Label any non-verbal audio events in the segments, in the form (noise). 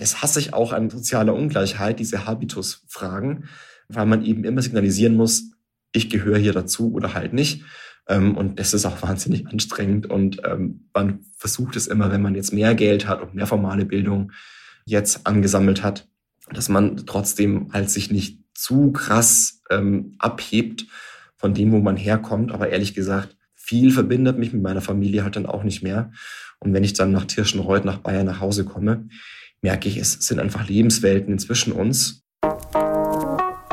Das hasse ich auch an sozialer Ungleichheit, diese Habitus-Fragen, weil man eben immer signalisieren muss, ich gehöre hier dazu oder halt nicht. Ähm, und das ist auch (laughs) wahnsinnig anstrengend. Und ähm, man versucht es immer, wenn man jetzt mehr Geld hat und mehr formale Bildung jetzt angesammelt hat, dass man trotzdem halt sich nicht zu krass ähm, abhebt von dem, wo man herkommt. Aber ehrlich gesagt, viel verbindet mich mit meiner Familie halt dann auch nicht mehr. Und wenn ich dann nach Tirschenreuth, nach Bayern nach Hause komme, merke ich, es sind einfach Lebenswelten zwischen uns.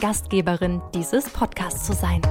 Gastgeberin dieses Podcasts zu sein.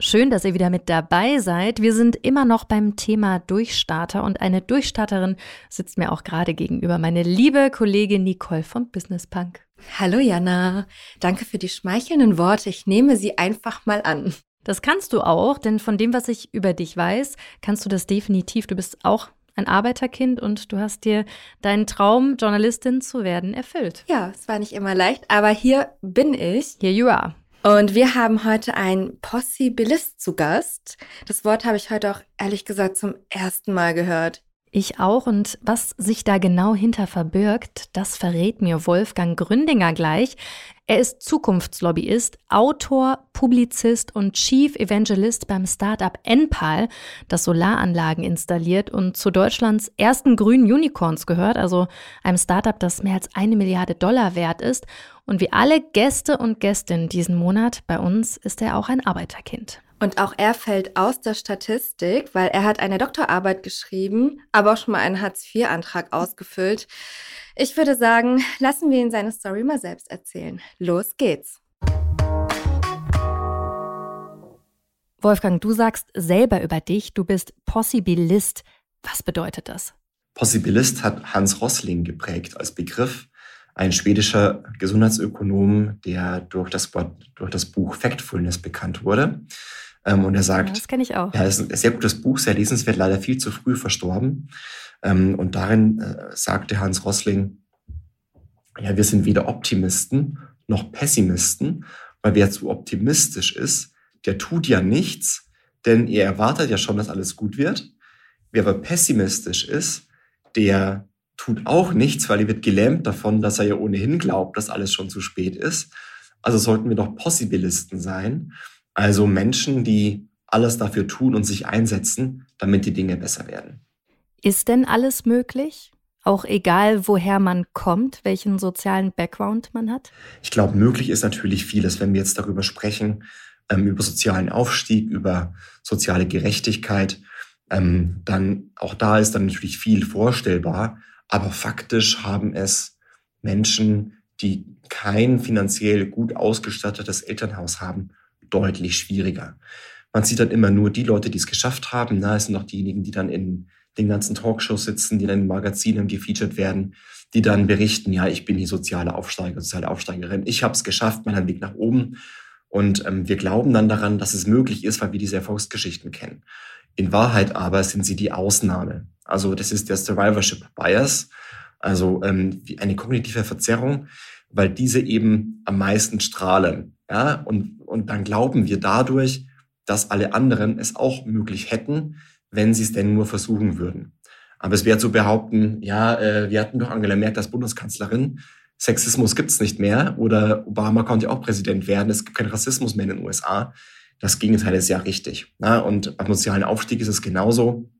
Schön, dass ihr wieder mit dabei seid. Wir sind immer noch beim Thema Durchstarter und eine Durchstarterin sitzt mir auch gerade gegenüber, meine liebe Kollegin Nicole vom Business Punk. Hallo Jana, danke für die schmeichelnden Worte. Ich nehme sie einfach mal an. Das kannst du auch, denn von dem, was ich über dich weiß, kannst du das definitiv. Du bist auch ein Arbeiterkind und du hast dir deinen Traum, Journalistin zu werden, erfüllt. Ja, es war nicht immer leicht, aber hier bin ich. Here you are. Und wir haben heute einen Possibilist zu Gast. Das Wort habe ich heute auch ehrlich gesagt zum ersten Mal gehört. Ich auch. Und was sich da genau hinter verbirgt, das verrät mir Wolfgang Gründinger gleich. Er ist Zukunftslobbyist, Autor, Publizist und Chief Evangelist beim Startup Enpal, das Solaranlagen installiert und zu Deutschlands ersten grünen Unicorns gehört, also einem Startup, das mehr als eine Milliarde Dollar wert ist. Und wie alle Gäste und Gästinnen diesen Monat bei uns ist er auch ein Arbeiterkind. Und auch er fällt aus der Statistik, weil er hat eine Doktorarbeit geschrieben, aber auch schon mal einen Hartz-IV-Antrag ausgefüllt. Ich würde sagen, lassen wir ihn seine Story mal selbst erzählen. Los geht's. Wolfgang, du sagst selber über dich, du bist Possibilist. Was bedeutet das? Possibilist hat Hans Rossling geprägt als Begriff. Ein schwedischer Gesundheitsökonom, der durch das, durch das Buch Factfulness bekannt wurde. Ähm, und er sagt, das kenne ich auch. Ja, ist ein sehr gutes Buch, sehr lesenswert, leider viel zu früh verstorben. Ähm, und darin äh, sagte Hans Rossling, ja, wir sind weder Optimisten noch Pessimisten, weil wer zu optimistisch ist, der tut ja nichts, denn er erwartet ja schon, dass alles gut wird. Wer aber pessimistisch ist, der tut auch nichts, weil er wird gelähmt davon, dass er ja ohnehin glaubt, dass alles schon zu spät ist. Also sollten wir doch Possibilisten sein. Also Menschen, die alles dafür tun und sich einsetzen, damit die Dinge besser werden. Ist denn alles möglich? Auch egal, woher man kommt, welchen sozialen Background man hat? Ich glaube, möglich ist natürlich vieles, wenn wir jetzt darüber sprechen, ähm, über sozialen Aufstieg, über soziale Gerechtigkeit. Ähm, dann auch da ist dann natürlich viel vorstellbar. Aber faktisch haben es Menschen, die kein finanziell gut ausgestattetes Elternhaus haben, deutlich schwieriger. Man sieht dann immer nur die Leute, die es geschafft haben. Na, es sind auch diejenigen, die dann in den ganzen Talkshows sitzen, die dann in Magazinen gefeatured werden, die dann berichten, ja, ich bin die soziale Aufsteiger, soziale Aufsteigerin, ich habe es geschafft, meinen Weg nach oben. Und ähm, wir glauben dann daran, dass es möglich ist, weil wir diese Erfolgsgeschichten kennen. In Wahrheit aber sind sie die Ausnahme. Also das ist der Survivorship Bias, also ähm, eine kognitive Verzerrung, weil diese eben am meisten strahlen. Ja, und, und dann glauben wir dadurch, dass alle anderen es auch möglich hätten, wenn sie es denn nur versuchen würden. Aber es wäre zu behaupten, ja, äh, wir hatten doch Angela Merkel als Bundeskanzlerin, Sexismus gibt's nicht mehr oder Obama konnte auch Präsident werden, es gibt keinen Rassismus mehr in den USA. Das Gegenteil ist ja richtig. Na? Und beim sozialen Aufstieg ist es genauso.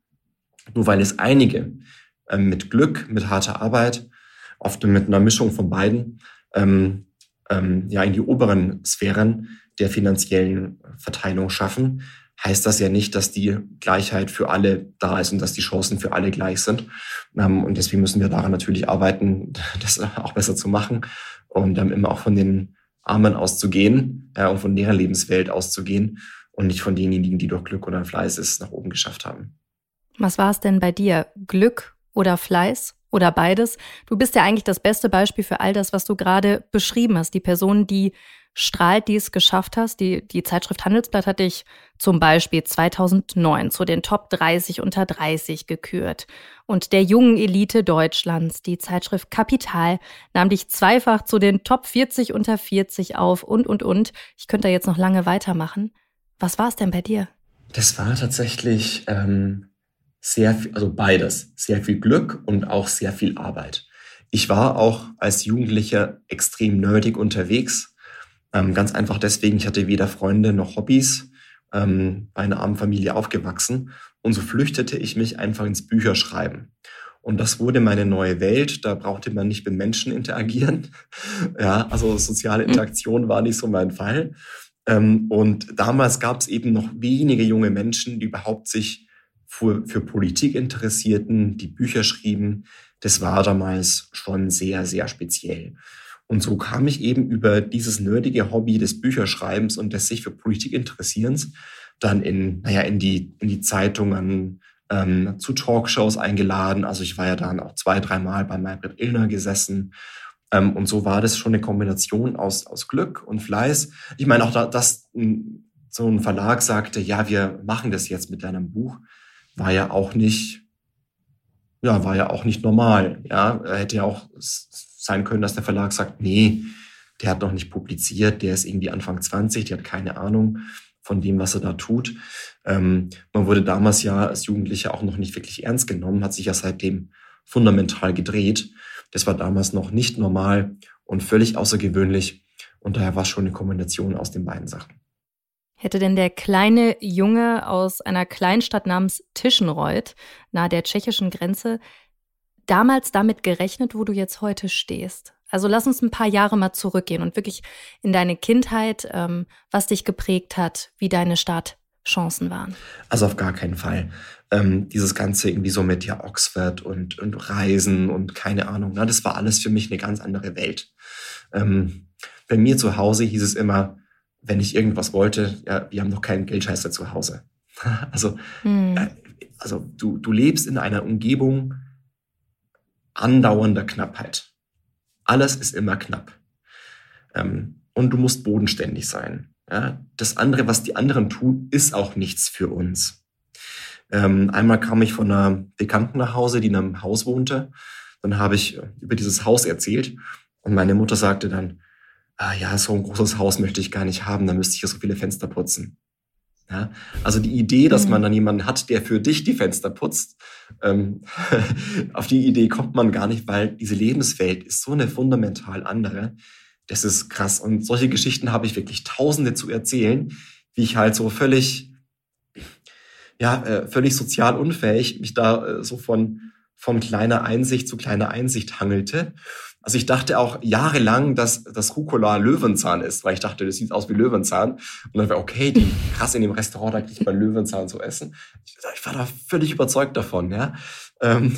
Nur weil es einige äh, mit Glück, mit harter Arbeit, oft mit einer Mischung von beiden, ähm, ähm, ja in die oberen Sphären der finanziellen Verteilung schaffen, heißt das ja nicht, dass die Gleichheit für alle da ist und dass die Chancen für alle gleich sind. Ähm, und deswegen müssen wir daran natürlich arbeiten, (laughs) das auch besser zu machen und ähm, immer auch von den Armen auszugehen äh, und von deren Lebenswelt auszugehen und nicht von denjenigen, die durch Glück oder Fleiß es nach oben geschafft haben. Was war es denn bei dir? Glück oder Fleiß? Oder beides? Du bist ja eigentlich das beste Beispiel für all das, was du gerade beschrieben hast. Die Person, die strahlt, die es geschafft hast. Die, die Zeitschrift Handelsblatt hat dich zum Beispiel 2009 zu den Top 30 unter 30 gekürt. Und der jungen Elite Deutschlands, die Zeitschrift Kapital, nahm dich zweifach zu den Top 40 unter 40 auf und, und, und. Ich könnte da jetzt noch lange weitermachen. Was war es denn bei dir? Das war tatsächlich ähm, sehr viel, also beides. Sehr viel Glück und auch sehr viel Arbeit. Ich war auch als Jugendlicher extrem nerdig unterwegs ähm, ganz einfach deswegen, ich hatte weder Freunde noch Hobbys, ähm, bei einer armen Familie aufgewachsen. Und so flüchtete ich mich einfach ins Bücherschreiben. Und das wurde meine neue Welt. Da brauchte man nicht mit Menschen interagieren. (laughs) ja, also soziale Interaktion war nicht so mein Fall. Ähm, und damals gab es eben noch wenige junge Menschen, die überhaupt sich für, für Politik interessierten, die Bücher schrieben. Das war damals schon sehr, sehr speziell. Und so kam ich eben über dieses nerdige Hobby des Bücherschreibens und des sich für Politik interessierens dann in, naja, in die, in die Zeitungen, ähm, zu Talkshows eingeladen. Also ich war ja dann auch zwei, dreimal bei Maybrit Illner gesessen. Ähm, und so war das schon eine Kombination aus, aus Glück und Fleiß. Ich meine auch, da, dass so ein Verlag sagte, ja, wir machen das jetzt mit deinem Buch, war ja auch nicht, ja, war ja auch nicht normal. Ja, hätte ja auch sein können, dass der Verlag sagt, nee, der hat noch nicht publiziert, der ist irgendwie Anfang 20, der hat keine Ahnung von dem, was er da tut. Ähm, man wurde damals ja als Jugendlicher auch noch nicht wirklich ernst genommen, hat sich ja seitdem fundamental gedreht. Das war damals noch nicht normal und völlig außergewöhnlich. Und daher war es schon eine Kombination aus den beiden Sachen. Hätte denn der kleine Junge aus einer Kleinstadt namens Tischenreuth nahe der tschechischen Grenze damals damit gerechnet, wo du jetzt heute stehst? Also lass uns ein paar Jahre mal zurückgehen und wirklich in deine Kindheit, ähm, was dich geprägt hat, wie deine Startchancen waren. Also auf gar keinen Fall. Ähm, dieses Ganze irgendwie so mit ja Oxford und, und Reisen und keine Ahnung, na, das war alles für mich eine ganz andere Welt. Ähm, bei mir zu Hause hieß es immer, wenn ich irgendwas wollte, ja, wir haben noch keinen Geldscheißer zu Hause. (laughs) also, hm. äh, also du, du lebst in einer Umgebung, andauernder Knappheit. Alles ist immer knapp. Ähm, und du musst bodenständig sein. Ja? Das andere, was die anderen tun, ist auch nichts für uns. Ähm, einmal kam ich von einer Bekannten nach Hause, die in einem Haus wohnte. Dann habe ich über dieses Haus erzählt und meine Mutter sagte dann, ah, ja, so ein großes Haus möchte ich gar nicht haben, da müsste ich ja so viele Fenster putzen. Ja, also die Idee, dass man mhm. dann jemanden hat, der für dich die Fenster putzt, ähm, (laughs) auf die Idee kommt man gar nicht, weil diese Lebenswelt ist so eine fundamental andere. Das ist krass. Und solche Geschichten habe ich wirklich tausende zu erzählen, wie ich halt so völlig, ja, äh, völlig sozial unfähig mich da äh, so von, von kleiner Einsicht zu kleiner Einsicht hangelte. Also ich dachte auch jahrelang, dass das Rucola Löwenzahn ist, weil ich dachte, das sieht aus wie Löwenzahn. Und dann war okay, die (laughs) krass in dem Restaurant, da kriegt man Löwenzahn zu essen. Ich war da völlig überzeugt davon, ja. Ähm,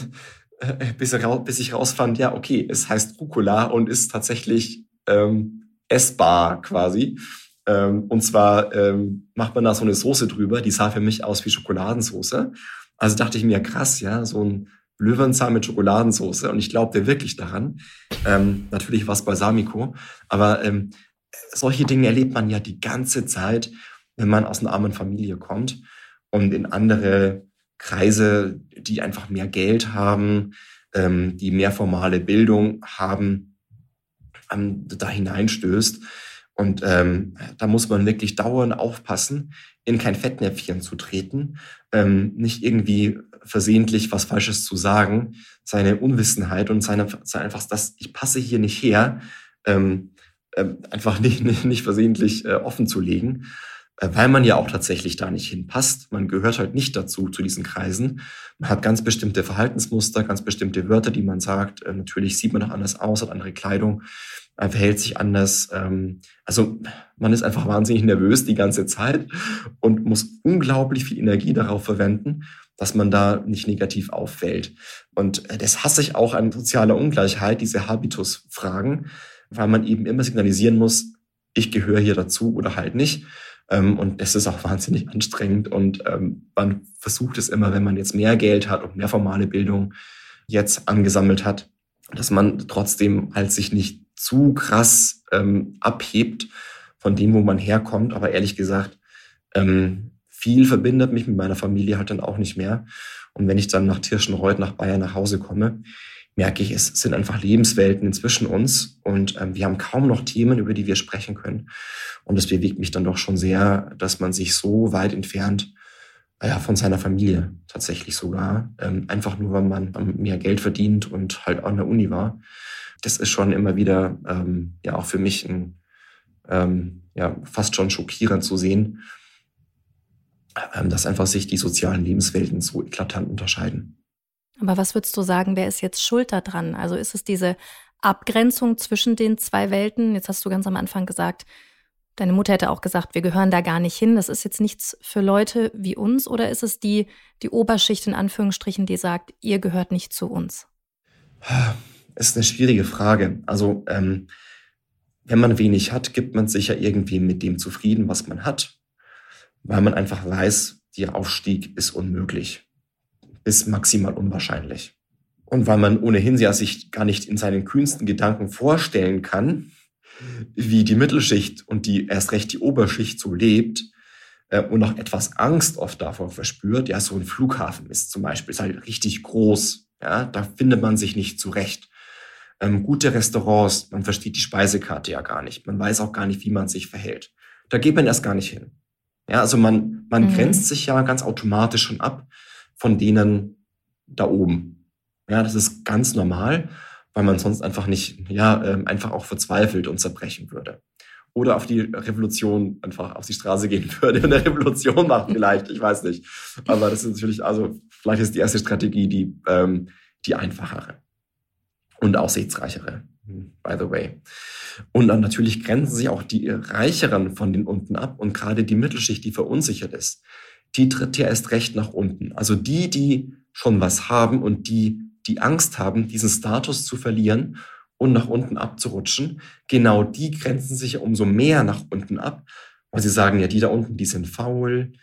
äh, bis, bis ich rausfand, ja, okay, es heißt Rucola und ist tatsächlich ähm, essbar quasi. Ähm, und zwar ähm, macht man da so eine Soße drüber, die sah für mich aus wie Schokoladensoße. Also dachte ich mir, krass, ja, so ein Löwenzahn mit Schokoladensauce und ich glaubte wirklich daran. Ähm, natürlich war es Balsamico, aber ähm, solche Dinge erlebt man ja die ganze Zeit, wenn man aus einer armen Familie kommt und in andere Kreise, die einfach mehr Geld haben, ähm, die mehr formale Bildung haben, da hineinstößt. Und ähm, da muss man wirklich dauernd aufpassen, in kein Fettnäpfchen zu treten, ähm, nicht irgendwie versehentlich was Falsches zu sagen, seine Unwissenheit und seine, seine einfach das, ich passe hier nicht her, ähm, äh, einfach nicht, nicht, nicht versehentlich äh, offen zu legen, äh, weil man ja auch tatsächlich da nicht hinpasst. Man gehört halt nicht dazu, zu diesen Kreisen. Man hat ganz bestimmte Verhaltensmuster, ganz bestimmte Wörter, die man sagt. Äh, natürlich sieht man auch anders aus, hat andere Kleidung er verhält sich anders. Ähm, also man ist einfach wahnsinnig nervös die ganze Zeit und muss unglaublich viel Energie darauf verwenden, dass man da nicht negativ auffällt. Und das hasse ich auch an sozialer Ungleichheit, diese Habitus-Fragen, weil man eben immer signalisieren muss, ich gehöre hier dazu oder halt nicht. Ähm, und das ist auch (laughs) wahnsinnig anstrengend. Und ähm, man versucht es immer, wenn man jetzt mehr Geld hat und mehr formale Bildung, jetzt angesammelt hat, dass man trotzdem halt sich nicht zu krass ähm, abhebt von dem, wo man herkommt. Aber ehrlich gesagt, ähm, viel verbindet mich mit meiner Familie halt dann auch nicht mehr. Und wenn ich dann nach Tirschenreuth, nach Bayern nach Hause komme, merke ich, es sind einfach Lebenswelten inzwischen uns und ähm, wir haben kaum noch Themen, über die wir sprechen können. Und es bewegt mich dann doch schon sehr, dass man sich so weit entfernt ja, von seiner Familie tatsächlich sogar, ähm, einfach nur, weil man mehr Geld verdient und halt an der Uni war. Das ist schon immer wieder ähm, ja auch für mich ein, ähm, ja, fast schon schockierend zu sehen, ähm, dass einfach sich die sozialen Lebenswelten so eklatant unterscheiden. Aber was würdest du sagen, wer ist jetzt schuld daran? Also ist es diese Abgrenzung zwischen den zwei Welten? Jetzt hast du ganz am Anfang gesagt, deine Mutter hätte auch gesagt, wir gehören da gar nicht hin. Das ist jetzt nichts für Leute wie uns oder ist es die, die Oberschicht in Anführungsstrichen, die sagt, ihr gehört nicht zu uns? (sighs) Das ist eine schwierige Frage. Also ähm, wenn man wenig hat, gibt man sich ja irgendwie mit dem zufrieden, was man hat, weil man einfach weiß, der Aufstieg ist unmöglich bis maximal unwahrscheinlich. Und weil man ohnehin ja sich gar nicht in seinen kühnsten Gedanken vorstellen kann, wie die Mittelschicht und die erst recht die Oberschicht so lebt äh, und auch etwas Angst oft davor verspürt, ja, so ein Flughafen ist zum Beispiel, ist halt richtig groß, ja, da findet man sich nicht zurecht. Ähm, gute Restaurants, man versteht die Speisekarte ja gar nicht, man weiß auch gar nicht, wie man sich verhält. Da geht man erst gar nicht hin. Ja, also man, man mhm. grenzt sich ja ganz automatisch schon ab von denen da oben. Ja, das ist ganz normal, weil man sonst einfach nicht, ja, ähm, einfach auch verzweifelt und zerbrechen würde. Oder auf die Revolution einfach auf die Straße gehen (laughs) würde und eine Revolution macht vielleicht, ich weiß nicht. Aber das ist natürlich, also vielleicht ist die erste Strategie die, ähm, die einfachere und aussichtsreichere, by the way. Und dann natürlich grenzen sich auch die Reicheren von den unten ab und gerade die Mittelschicht, die verunsichert ist, die tritt ja erst recht nach unten. Also die, die schon was haben und die, die Angst haben, diesen Status zu verlieren und nach unten abzurutschen, genau die grenzen sich umso mehr nach unten ab, weil sie sagen, ja, die da unten, die sind faul,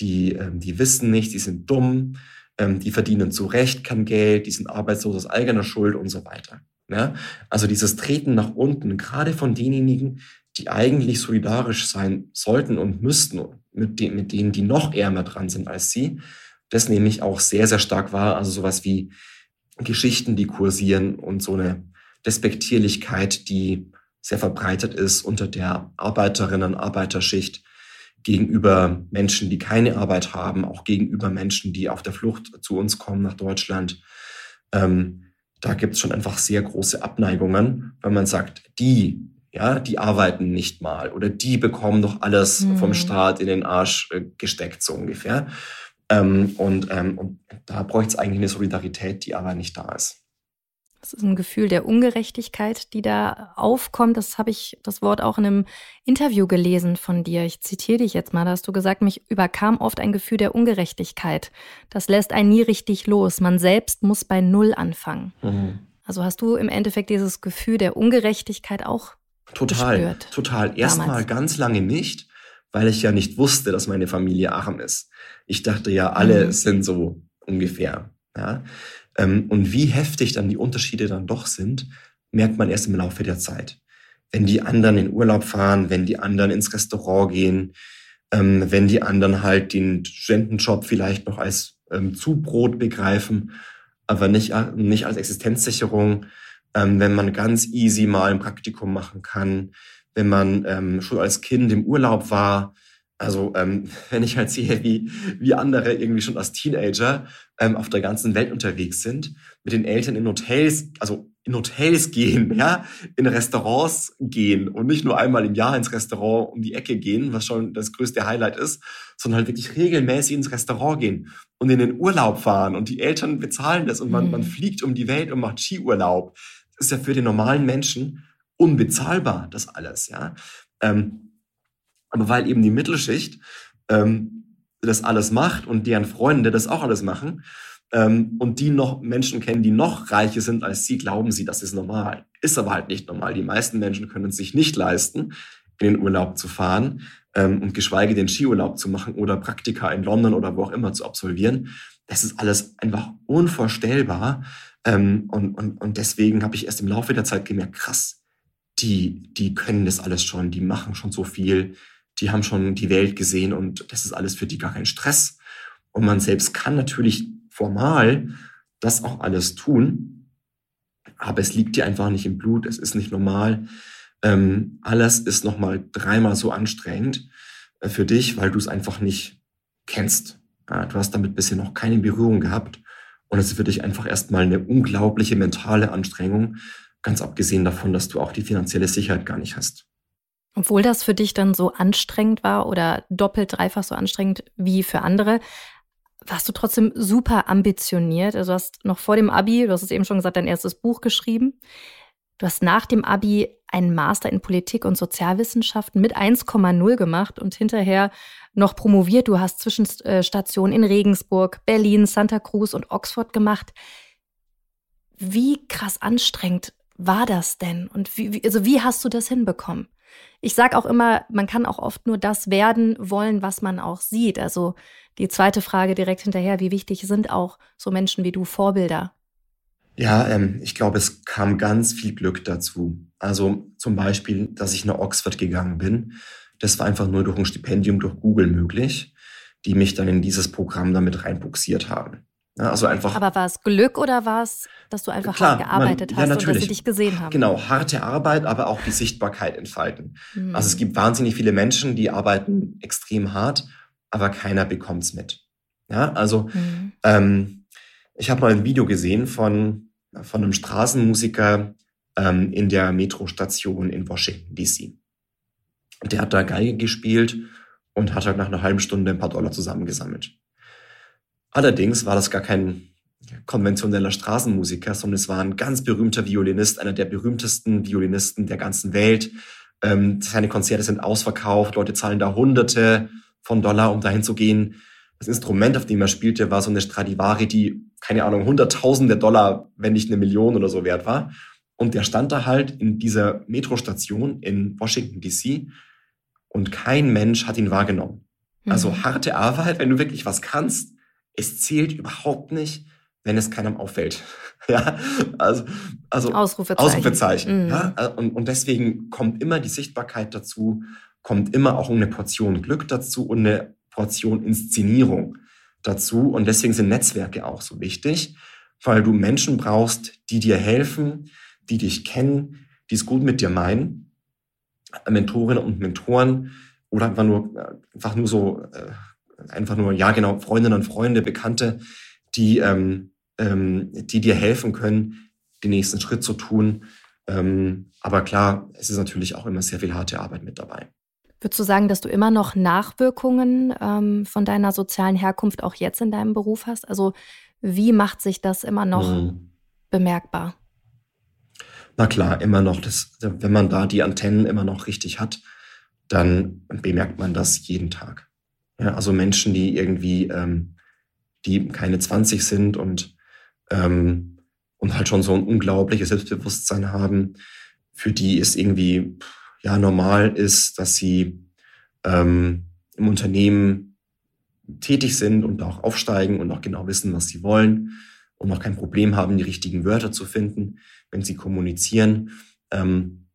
die, ähm, die wissen nicht, die sind dumm, ähm, die verdienen zu Recht kein Geld, die sind arbeitslos aus eigener Schuld und so weiter. Ja? Also dieses Treten nach unten, gerade von denjenigen, die eigentlich solidarisch sein sollten und müssten mit, de mit denen, die noch ärmer dran sind als sie. Das nehme ich auch sehr, sehr stark wahr. Also sowas wie Geschichten, die kursieren und so eine Despektierlichkeit, die sehr verbreitet ist unter der Arbeiterinnen- und Arbeiterschicht gegenüber Menschen, die keine Arbeit haben, auch gegenüber Menschen, die auf der Flucht zu uns kommen nach Deutschland. Ähm, da gibt es schon einfach sehr große Abneigungen, wenn man sagt, die ja, die arbeiten nicht mal oder die bekommen doch alles mhm. vom Staat in den Arsch äh, gesteckt, so ungefähr. Ähm, und, ähm, und da bräuchte es eigentlich eine Solidarität, die aber nicht da ist. Das ist ein Gefühl der Ungerechtigkeit, die da aufkommt. Das habe ich das Wort auch in einem Interview gelesen von dir. Ich zitiere dich jetzt mal. Da hast du gesagt, mich überkam oft ein Gefühl der Ungerechtigkeit. Das lässt einen nie richtig los. Man selbst muss bei Null anfangen. Mhm. Also hast du im Endeffekt dieses Gefühl der Ungerechtigkeit auch Total, gespürt, total. Erstmal ganz lange nicht, weil ich ja nicht wusste, dass meine Familie arm ist. Ich dachte ja, alle mhm. sind so ungefähr. Ja? Ähm, und wie heftig dann die Unterschiede dann doch sind, merkt man erst im Laufe der Zeit. Wenn die anderen in Urlaub fahren, wenn die anderen ins Restaurant gehen, ähm, wenn die anderen halt den Studentenjob vielleicht noch als ähm, Zubrot begreifen, aber nicht, nicht als Existenzsicherung, wenn man ganz easy mal ein Praktikum machen kann, wenn man schon als Kind im Urlaub war. Also ähm, (laughs) wenn ich halt sehe, wie, wie andere irgendwie schon als Teenager ähm, auf der ganzen Welt unterwegs sind, mit den Eltern in Hotels, also in Hotels gehen, (laughs) ja, in Restaurants gehen und nicht nur einmal im Jahr ins Restaurant um die Ecke gehen, was schon das größte Highlight ist, sondern halt wirklich regelmäßig ins Restaurant gehen und in den Urlaub fahren und die Eltern bezahlen das und man, mhm. man fliegt um die Welt und macht Skiurlaub ist ja für den normalen Menschen unbezahlbar, das alles, ja. Ähm, aber weil eben die Mittelschicht ähm, das alles macht und deren Freunde das auch alles machen ähm, und die noch Menschen kennen, die noch reicher sind als sie, glauben sie, das ist normal. Ist aber halt nicht normal. Die meisten Menschen können es sich nicht leisten, in den Urlaub zu fahren ähm, und geschweige den Skiurlaub zu machen oder Praktika in London oder wo auch immer zu absolvieren. Das ist alles einfach unvorstellbar. Ähm, und, und, und deswegen habe ich erst im Laufe der Zeit gemerkt, krass, die, die können das alles schon, die machen schon so viel, die haben schon die Welt gesehen und das ist alles für die gar kein Stress. Und man selbst kann natürlich formal das auch alles tun, aber es liegt dir einfach nicht im Blut, es ist nicht normal. Ähm, alles ist nochmal dreimal so anstrengend äh, für dich, weil du es einfach nicht kennst. Ja, du hast damit bisher noch keine Berührung gehabt und es ist für dich einfach erstmal eine unglaubliche mentale Anstrengung, ganz abgesehen davon, dass du auch die finanzielle Sicherheit gar nicht hast. Obwohl das für dich dann so anstrengend war oder doppelt, dreifach so anstrengend wie für andere, warst du trotzdem super ambitioniert. Also du hast noch vor dem Abi, du hast es eben schon gesagt, dein erstes Buch geschrieben. Du hast nach dem Abi einen Master in Politik und Sozialwissenschaften mit 1,0 gemacht und hinterher noch promoviert. Du hast Zwischenstationen in Regensburg, Berlin, Santa Cruz und Oxford gemacht. Wie krass anstrengend war das denn? Und wie, also wie hast du das hinbekommen? Ich sage auch immer, man kann auch oft nur das werden wollen, was man auch sieht. Also die zweite Frage direkt hinterher, wie wichtig sind auch so Menschen wie du Vorbilder? Ja, ähm, ich glaube, es kam ganz viel Glück dazu. Also zum Beispiel, dass ich nach Oxford gegangen bin. Das war einfach nur durch ein Stipendium durch Google möglich, die mich dann in dieses Programm damit reinbuxiert haben. Ja, also einfach. Aber war es Glück oder war es, dass du einfach klar, hart gearbeitet man, hast ja, und dass sie dich gesehen haben? Genau, harte Arbeit, aber auch die Sichtbarkeit entfalten. Mhm. Also es gibt wahnsinnig viele Menschen, die arbeiten extrem hart, aber keiner bekommt's mit. Ja, also mhm. ähm, ich habe mal ein Video gesehen von von einem Straßenmusiker ähm, in der Metrostation in Washington D.C. Der hat da Geige gespielt und hat halt nach einer halben Stunde ein paar Dollar zusammengesammelt. Allerdings war das gar kein konventioneller Straßenmusiker, sondern es war ein ganz berühmter Violinist, einer der berühmtesten Violinisten der ganzen Welt. Ähm, seine Konzerte sind ausverkauft, Leute zahlen da Hunderte von Dollar, um dahin zu gehen. Das Instrument, auf dem er spielte, war so eine Stradivari, die, keine Ahnung, hunderttausende Dollar, wenn nicht eine Million oder so wert war. Und der stand da halt in dieser Metrostation in Washington DC und kein Mensch hat ihn wahrgenommen. Also mhm. harte Arbeit, wenn du wirklich was kannst, es zählt überhaupt nicht, wenn es keinem auffällt. (laughs) ja, also, also Ausrufezeichen. Ausrufezeichen. Mhm. Ja, und, und deswegen kommt immer die Sichtbarkeit dazu, kommt immer auch eine Portion Glück dazu und eine Portion Inszenierung dazu. Und deswegen sind Netzwerke auch so wichtig, weil du Menschen brauchst, die dir helfen, die dich kennen, die es gut mit dir meinen. Mentorinnen und Mentoren oder einfach nur, einfach nur so äh, einfach nur, ja genau, Freundinnen und Freunde, Bekannte, die, ähm, ähm, die dir helfen können, den nächsten Schritt zu tun. Ähm, aber klar, es ist natürlich auch immer sehr viel harte Arbeit mit dabei. Würdest du sagen, dass du immer noch Nachwirkungen ähm, von deiner sozialen Herkunft auch jetzt in deinem Beruf hast? Also wie macht sich das immer noch mhm. bemerkbar? Na klar, immer noch. Das, wenn man da die Antennen immer noch richtig hat, dann bemerkt man das jeden Tag. Ja, also Menschen, die irgendwie, ähm, die keine 20 sind und, ähm, und halt schon so ein unglaubliches Selbstbewusstsein haben, für die es irgendwie ja normal ist, dass sie ähm, im Unternehmen tätig sind und auch aufsteigen und auch genau wissen, was sie wollen und auch kein Problem haben, die richtigen Wörter zu finden, wenn sie kommunizieren. Ähm,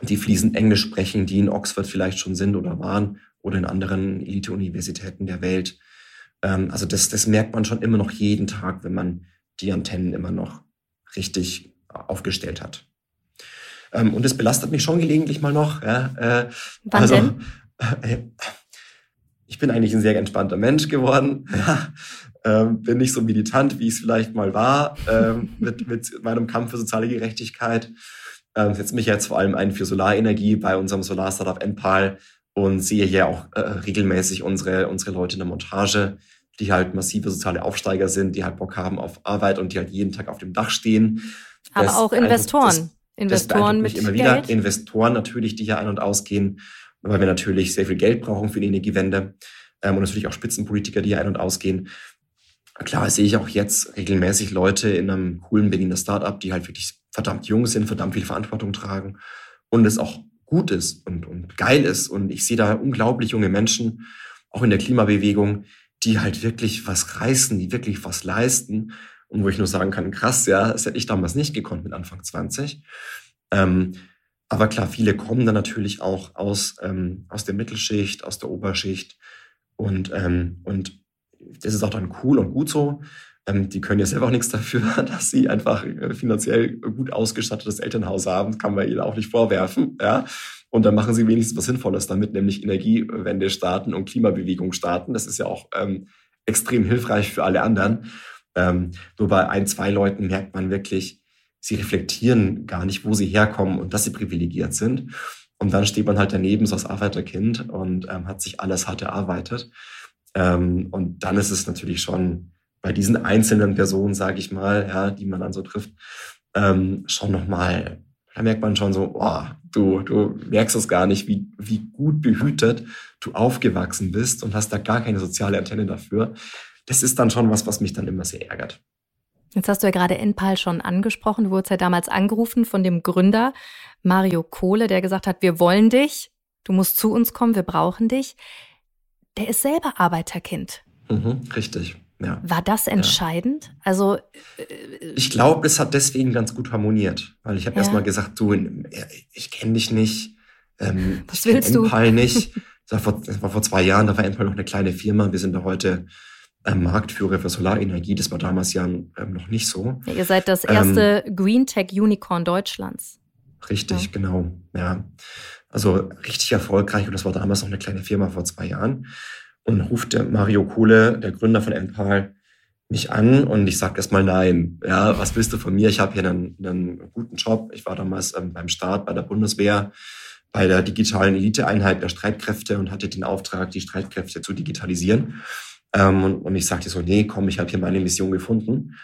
die fließend Englisch sprechen, die in Oxford vielleicht schon sind oder waren oder in anderen Elite-Universitäten der Welt. Ähm, also das, das merkt man schon immer noch jeden Tag, wenn man die Antennen immer noch richtig aufgestellt hat. Ähm, und das belastet mich schon gelegentlich mal noch. Ja, äh, Wann also, denn? (laughs) Äh, ich bin eigentlich ein sehr entspannter Mensch geworden. (laughs) Ja, ähm, bin nicht so militant, wie ich es vielleicht mal war, ähm, mit, mit meinem Kampf für soziale Gerechtigkeit. Ähm, setze mich jetzt vor allem ein für Solarenergie bei unserem Solar-Startup Enpal und sehe hier auch äh, regelmäßig unsere, unsere Leute in der Montage, die halt massive soziale Aufsteiger sind, die halt Bock haben auf Arbeit und die halt jeden Tag auf dem Dach stehen. Aber das auch Investoren. Das, Investoren das mit immer wieder. Geld. Investoren natürlich, die hier ein- und ausgehen, weil wir natürlich sehr viel Geld brauchen für die Energiewende ähm, und natürlich auch Spitzenpolitiker, die hier ein- und ausgehen. Klar sehe ich auch jetzt regelmäßig Leute in einem coolen Berliner Startup, die halt wirklich verdammt jung sind, verdammt viel Verantwortung tragen und es auch gut ist und, und geil ist. Und ich sehe da unglaublich junge Menschen, auch in der Klimabewegung, die halt wirklich was reißen, die wirklich was leisten. und wo ich nur sagen kann, krass, ja, das hätte ich damals nicht gekonnt mit Anfang 20. Ähm, aber klar, viele kommen dann natürlich auch aus, ähm, aus der Mittelschicht, aus der Oberschicht und, ähm, und das ist auch dann cool und gut so. Ähm, die können ja selber auch nichts dafür, (laughs) dass sie einfach äh, finanziell gut ausgestattetes Elternhaus haben, kann man ihnen auch nicht vorwerfen. Ja? Und dann machen sie wenigstens was Sinnvolles damit, nämlich Energiewende starten und Klimabewegung starten. Das ist ja auch ähm, extrem hilfreich für alle anderen. Ähm, nur bei ein, zwei Leuten merkt man wirklich, sie reflektieren gar nicht, wo sie herkommen und dass sie privilegiert sind. Und dann steht man halt daneben so als Arbeiterkind und ähm, hat sich alles hart erarbeitet. Ähm, und dann ist es natürlich schon bei diesen einzelnen Personen, sage ich mal, ja, die man dann so trifft, ähm, schon nochmal, da merkt man schon so, oh, du, du merkst es gar nicht, wie, wie gut behütet du aufgewachsen bist und hast da gar keine soziale Antenne dafür. Das ist dann schon was, was mich dann immer sehr ärgert. Jetzt hast du ja gerade Enpal schon angesprochen. Du wurdest ja damals angerufen von dem Gründer Mario Kohle, der gesagt hat, wir wollen dich, du musst zu uns kommen, wir brauchen dich der ist selber Arbeiterkind. Mhm, richtig. Ja. War das entscheidend? Ja. Also äh, ich glaube, es hat deswegen ganz gut harmoniert, weil ich habe ja. erstmal gesagt, du, ich kenne dich nicht, ähm, was willst du? Enpal nicht. (laughs) Das war, vor, das war vor zwei Jahren, da war Enpal noch eine kleine Firma. Wir sind da heute ähm, Marktführer für Solarenergie. Das war damals ja ähm, noch nicht so. Ihr seid das erste ähm, Green Tech Unicorn Deutschlands. Richtig, genau. Ja. Also richtig erfolgreich und das war damals noch eine kleine Firma vor zwei Jahren. Und ruft der Mario Kohle, der Gründer von Enpal, mich an und ich sage erstmal nein. Ja, was willst du von mir? Ich habe hier einen, einen guten Job. Ich war damals ähm, beim Start bei der Bundeswehr, bei der digitalen Eliteeinheit der Streitkräfte und hatte den Auftrag, die Streitkräfte zu digitalisieren. Ähm, und, und, ich sagte so, nee, komm, ich habe hier meine Mission gefunden.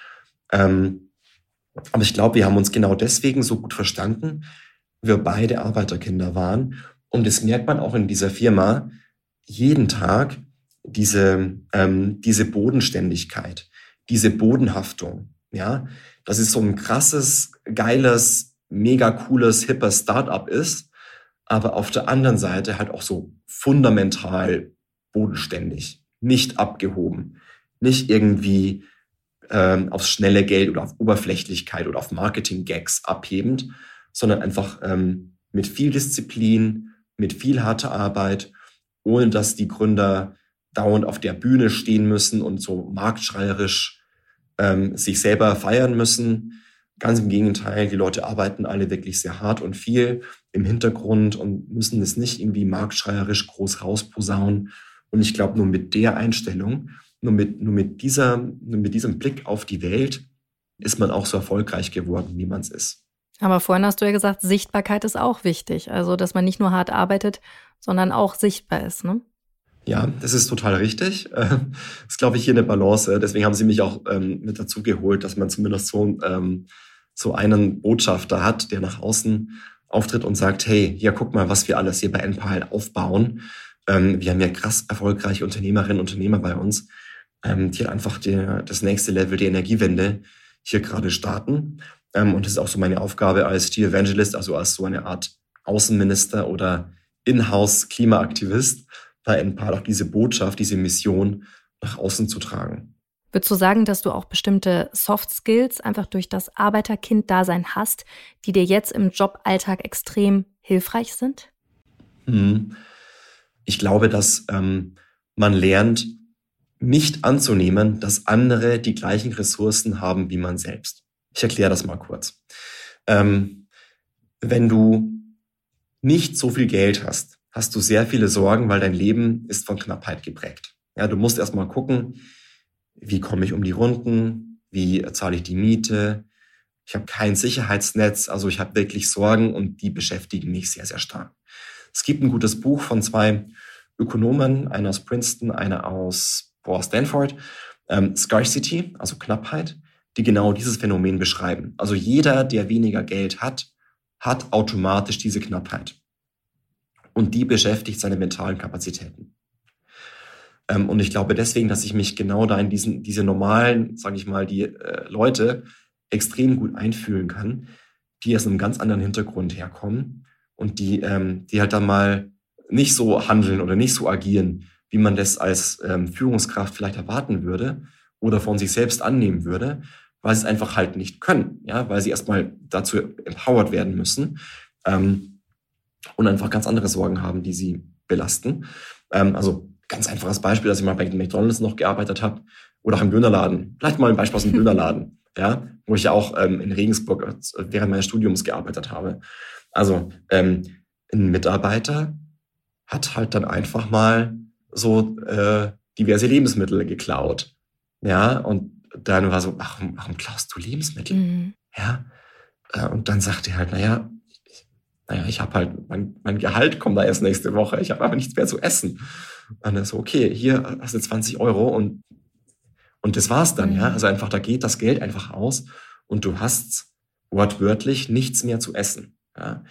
Ähm, aber ich glaube, wir haben uns genau deswegen so gut verstanden, wir beide Arbeiterkinder waren. Und das merkt man auch in dieser Firma jeden Tag, diese, ähm, diese Bodenständigkeit, diese Bodenhaftung. Ja, dass es so ein krasses, geiles, mega cooles, hipper Startup ist, aber auf der anderen Seite halt auch so fundamental bodenständig, nicht abgehoben, nicht irgendwie ähm, aufs schnelle Geld oder auf Oberflächlichkeit oder auf Marketing-Gags abhebend, sondern einfach ähm, mit viel Disziplin, mit viel harter Arbeit, ohne dass die Gründer dauernd auf der Bühne stehen müssen und so marktschreierisch ähm, sich selber feiern müssen. Ganz im Gegenteil, die Leute arbeiten alle wirklich sehr hart und viel im Hintergrund und müssen es nicht irgendwie marktschreierisch groß rausposaunen. Und ich glaube, nur mit der Einstellung, nur mit, nur mit dieser, nur mit diesem Blick auf die Welt ist man auch so erfolgreich geworden, wie man es ist. Aber vorhin hast du ja gesagt, Sichtbarkeit ist auch wichtig. Also, dass man nicht nur hart arbeitet, sondern auch sichtbar ist, ne? Ja, das ist total richtig. Das (laughs) ist, glaube ich, hier eine Balance. Deswegen haben sie mich auch ähm, mit dazu geholt, dass man zumindest so, ähm, so einen Botschafter hat, der nach außen auftritt und sagt, hey, hier guck mal, was wir alles hier bei Enpal aufbauen. Ähm, wir haben ja krass erfolgreiche Unternehmerinnen und Unternehmer bei uns, ähm, die einfach der, das nächste Level der Energiewende hier gerade starten. Ähm, und das ist auch so meine Aufgabe als Tea Evangelist, also als so eine Art Außenminister oder Inhouse Klimaaktivist, da in Part auch diese Botschaft, diese Mission nach außen zu tragen. Würdest du sagen, dass du auch bestimmte Soft Skills einfach durch das Arbeiterkind-Dasein hast, die dir jetzt im Joballtag extrem hilfreich sind? Hm. Ich glaube, dass ähm, man lernt, nicht anzunehmen, dass andere die gleichen Ressourcen haben wie man selbst. Ich erkläre das mal kurz. Ähm, wenn du nicht so viel Geld hast, hast du sehr viele Sorgen, weil dein Leben ist von Knappheit geprägt. Ja, du musst erstmal gucken, wie komme ich um die Runden, wie zahle ich die Miete. Ich habe kein Sicherheitsnetz, also ich habe wirklich Sorgen und die beschäftigen mich sehr, sehr stark. Es gibt ein gutes Buch von zwei Ökonomen, einer aus Princeton, einer aus Stanford, ähm, Scarcity, also Knappheit die genau dieses Phänomen beschreiben. Also jeder, der weniger Geld hat, hat automatisch diese Knappheit. Und die beschäftigt seine mentalen Kapazitäten. Ähm, und ich glaube deswegen, dass ich mich genau da in diesen, diese normalen, sage ich mal, die äh, Leute extrem gut einfühlen kann, die aus einem ganz anderen Hintergrund herkommen und die, ähm, die halt dann mal nicht so handeln oder nicht so agieren, wie man das als ähm, Führungskraft vielleicht erwarten würde oder von sich selbst annehmen würde, weil sie es einfach halt nicht können, ja, weil sie erstmal dazu empowered werden müssen ähm, und einfach ganz andere Sorgen haben, die sie belasten. Ähm, also ganz einfaches Beispiel, dass ich mal bei McDonalds noch gearbeitet habe oder auch im Dönerladen. Vielleicht mal ein Beispiel aus dem Dönerladen, (laughs) ja, wo ich ja auch ähm, in Regensburg äh, während meines Studiums gearbeitet habe. Also ähm, ein Mitarbeiter hat halt dann einfach mal so äh, diverse Lebensmittel geklaut. Ja, und dann war so, warum, warum klaust du Lebensmittel? Mhm. Ja, äh, und dann sagte er halt, naja, naja, ich habe halt, mein, mein Gehalt kommt da erst nächste Woche, ich habe aber nichts mehr zu essen. Und dann ist so, okay, hier hast du 20 Euro und, und das war's dann, mhm. ja. Also einfach, da geht das Geld einfach aus und du hast wortwörtlich nichts mehr zu essen. Ja.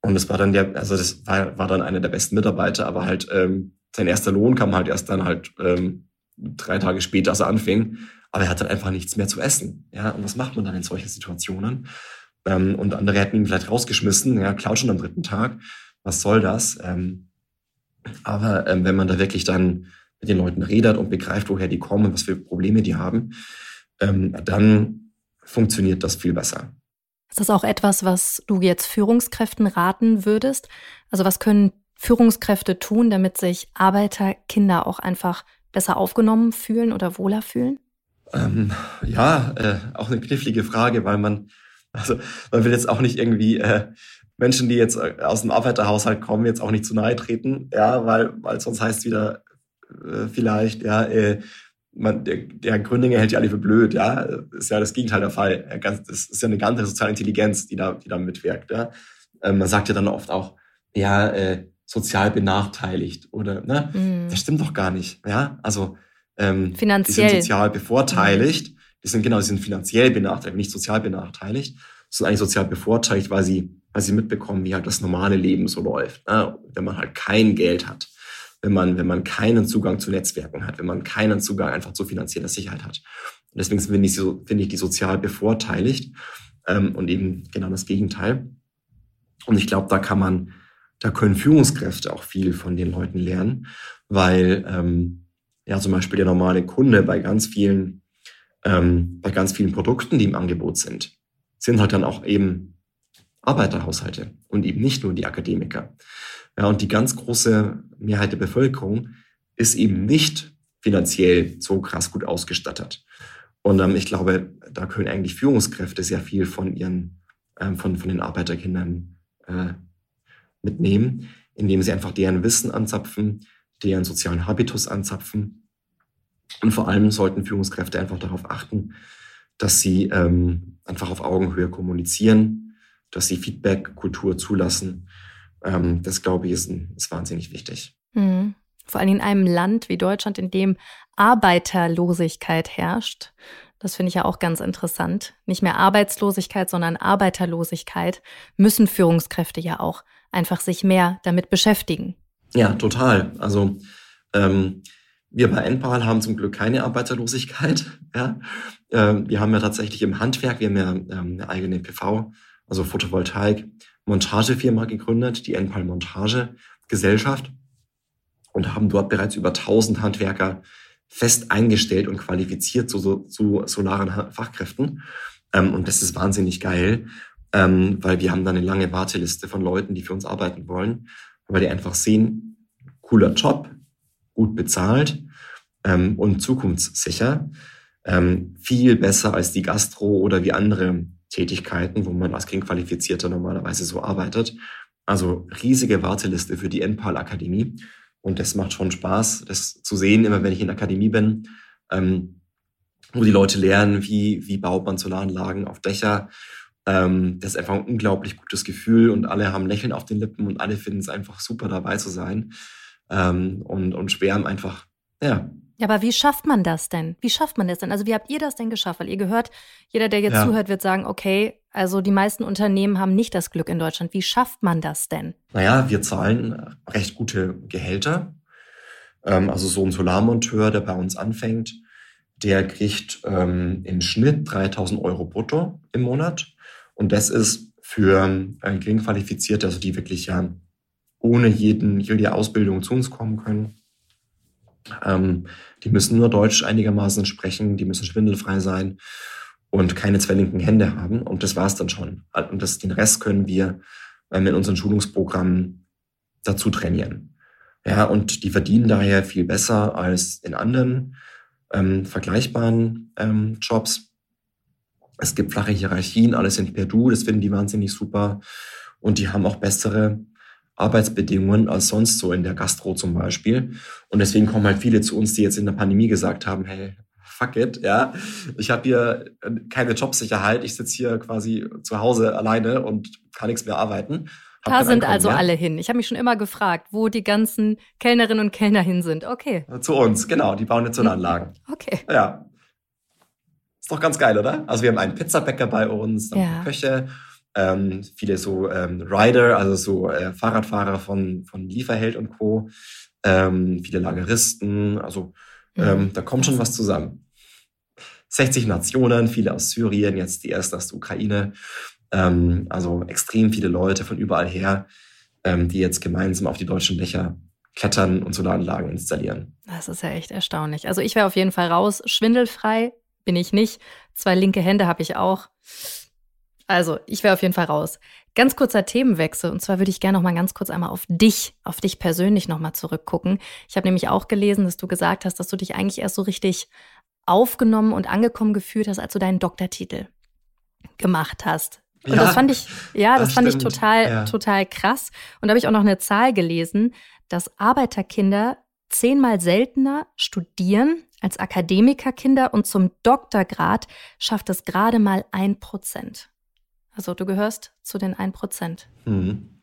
Und das war dann der, also das war, war dann einer der besten Mitarbeiter, aber halt ähm, sein erster Lohn kam halt erst dann halt ähm, drei Tage später, als er anfing. Aber er hatte halt einfach nichts mehr zu essen. Ja, und was macht man dann in solchen Situationen? Ähm, und andere hätten ihn vielleicht rausgeschmissen, ja, klaut schon am dritten Tag. Was soll das? Ähm, aber ähm, wenn man da wirklich dann mit den Leuten redet und begreift, woher die kommen, was für Probleme die haben, ähm, dann funktioniert das viel besser. Ist das auch etwas, was du jetzt Führungskräften raten würdest? Also was können Führungskräfte tun, damit sich Arbeiterkinder auch einfach besser aufgenommen fühlen oder wohler fühlen? Ähm, ja, äh, auch eine knifflige Frage, weil man, also man will jetzt auch nicht irgendwie äh, Menschen, die jetzt äh, aus dem Arbeiterhaushalt kommen, jetzt auch nicht zu nahe treten, ja, weil, weil sonst heißt wieder äh, vielleicht, ja, äh, man, der, der Gründinger hält ja alle für blöd, ja, ist ja das Gegenteil der Fall. Das ist ja eine ganze soziale Intelligenz, die da, die da mitwirkt, ja. Ähm, man sagt ja dann oft auch, ja, äh, sozial benachteiligt oder, ne? Mm. Das stimmt doch gar nicht, ja. Also, ähm, finanziell. Die sind sozial bevorteiligt. Mm. Die sind genau, die sind finanziell benachteiligt, nicht sozial benachteiligt. Sind eigentlich sozial bevorteiligt, weil sie, weil sie mitbekommen, wie halt das normale Leben so läuft. Ne? Wenn man halt kein Geld hat wenn man, wenn man keinen Zugang zu Netzwerken hat, wenn man keinen Zugang einfach zu finanzieller Sicherheit hat. Und deswegen finde ich, so, finde ich die sozial bevorteiligt ähm, und eben genau das Gegenteil. Und ich glaube, da kann man, da können Führungskräfte auch viel von den Leuten lernen, weil ähm, ja zum Beispiel der normale Kunde bei ganz vielen, ähm, bei ganz vielen Produkten, die im Angebot sind, sind halt dann auch eben Arbeiterhaushalte und eben nicht nur die Akademiker. Ja, und die ganz große Mehrheit der Bevölkerung ist eben nicht finanziell so krass gut ausgestattet. Und ähm, ich glaube, da können eigentlich Führungskräfte sehr viel von ihren, ähm, von, von den Arbeiterkindern äh, mitnehmen, indem sie einfach deren Wissen anzapfen, deren sozialen Habitus anzapfen. Und vor allem sollten Führungskräfte einfach darauf achten, dass sie ähm, einfach auf Augenhöhe kommunizieren, dass sie Feedback-Kultur zulassen ähm, das, glaube ich, ist, ist wahnsinnig wichtig. Mhm. Vor allem in einem Land wie Deutschland, in dem Arbeiterlosigkeit herrscht. Das finde ich ja auch ganz interessant. Nicht mehr Arbeitslosigkeit, sondern Arbeiterlosigkeit müssen Führungskräfte ja auch einfach sich mehr damit beschäftigen. Ja, total. Also ähm, wir bei NPAL haben zum Glück keine Arbeiterlosigkeit. (laughs) Ja? Ähm, wir haben ja tatsächlich im Handwerk, wir haben ja ähm, eine eigene PV, also Photovoltaik, Montagefirma gegründet, die Enpal Montage Gesellschaft und haben dort bereits über 1000 Handwerker fest eingestellt und qualifiziert zu, zu solaren Fachkräften. Ähm, und das ist wahnsinnig geil, weil wir haben dann eine lange Warteliste von Leuten, die für uns arbeiten wollen, weil die einfach sehen, cooler Job, gut bezahlt ähm, und zukunftssicher. Ähm, viel besser als die Gastro oder wie andere Tätigkeiten, wo man als Klingqualifizierter normalerweise so arbeitet. Also riesige Warteliste für die NPAL Akademie. Und das macht schon Spaß, das zu sehen, immer wenn ich in der Akademie bin, ähm, wo die Leute lernen, wie, wie baut man Solaranlagen auf Dächer. Ähm, das ist einfach ein unglaublich gutes Gefühl und alle haben Lächeln auf den Lippen und alle finden es einfach super dabei zu sein ähm, und, und schwärmen einfach, ja, ja, aber wie schafft man das denn? Wie schafft man das denn? Also wie habt ihr das denn geschafft? Weil ihr gehört, jeder, der jetzt ja. zuhört, wird sagen, okay, also die meisten Unternehmen haben nicht das Glück in Deutschland. Wie schafft man das denn? Naja, wir zahlen recht gute Gehälter. Ähm, also so ein Solarmonteur, der bei uns anfängt, der kriegt ähm, im Schnitt 3000 Euro brutto im Monat. Und das ist für ein geringqualifizierte, also die wirklich ja ohne jeden, jede Ausbildung zu uns kommen können, ähm, die müssen nur Deutsch einigermaßen sprechen, die müssen schwindelfrei sein und keine zwei linken Hände haben. Und das war's dann schon. Und das, den Rest können wir ähm, in unseren Schulungsprogrammen dazu trainieren. Ja, und die verdienen daher viel besser als in anderen ähm, vergleichbaren ähm, Jobs. Es gibt flache Hierarchien, alles sind per Du, das finden die wahnsinnig super. Und die haben auch bessere Arbeitsbedingungen als sonst so in der Gastro zum Beispiel. Und deswegen kommen halt viele zu uns, die jetzt in der Pandemie gesagt haben, hey, fuck it, ja, ich habe hier äh, keine Jobsicherheit, ich sitze hier quasi zu Hause alleine und kann nichts mehr arbeiten. Da sind also mehr. alle hin. Ich habe mich schon immer gefragt, wo die ganzen Kellnerinnen und Kellner hin sind. Okay. Zu uns, genau. Die bauen jetzt so eine Anlagen. Okay. Ja. Ist doch ganz geil, oder? Also wir haben einen Pizzabäcker bei uns, ja. Köche, ähm, viele so ähm, Rider, also so äh, Fahrradfahrer von, von Lieferheld und Co., ähm, viele Lageristen, also ähm, da kommt schon was zusammen. 60 Nationen, viele aus Syrien, jetzt die ersten aus der Ukraine. Ähm, also extrem viele Leute von überall her, ähm, die jetzt gemeinsam auf die deutschen Dächer klettern und Solaranlagen installieren. Das ist ja echt erstaunlich. Also ich wäre auf jeden Fall raus. Schwindelfrei bin ich nicht. Zwei linke Hände habe ich auch. Also ich wäre auf jeden Fall raus. Ganz kurzer Themenwechsel. Und zwar würde ich gerne noch mal ganz kurz einmal auf dich, auf dich persönlich noch mal zurückgucken. Ich habe nämlich auch gelesen, dass du gesagt hast, dass du dich eigentlich erst so richtig aufgenommen und angekommen gefühlt hast, als du deinen Doktortitel gemacht hast. Und ja, das fand ich, ja, das, das fand stimmt. ich total, ja. total krass. Und da habe ich auch noch eine Zahl gelesen, dass Arbeiterkinder zehnmal seltener studieren als Akademikerkinder und zum Doktorgrad schafft es gerade mal ein Prozent. Also du gehörst zu den ein Prozent. Hm.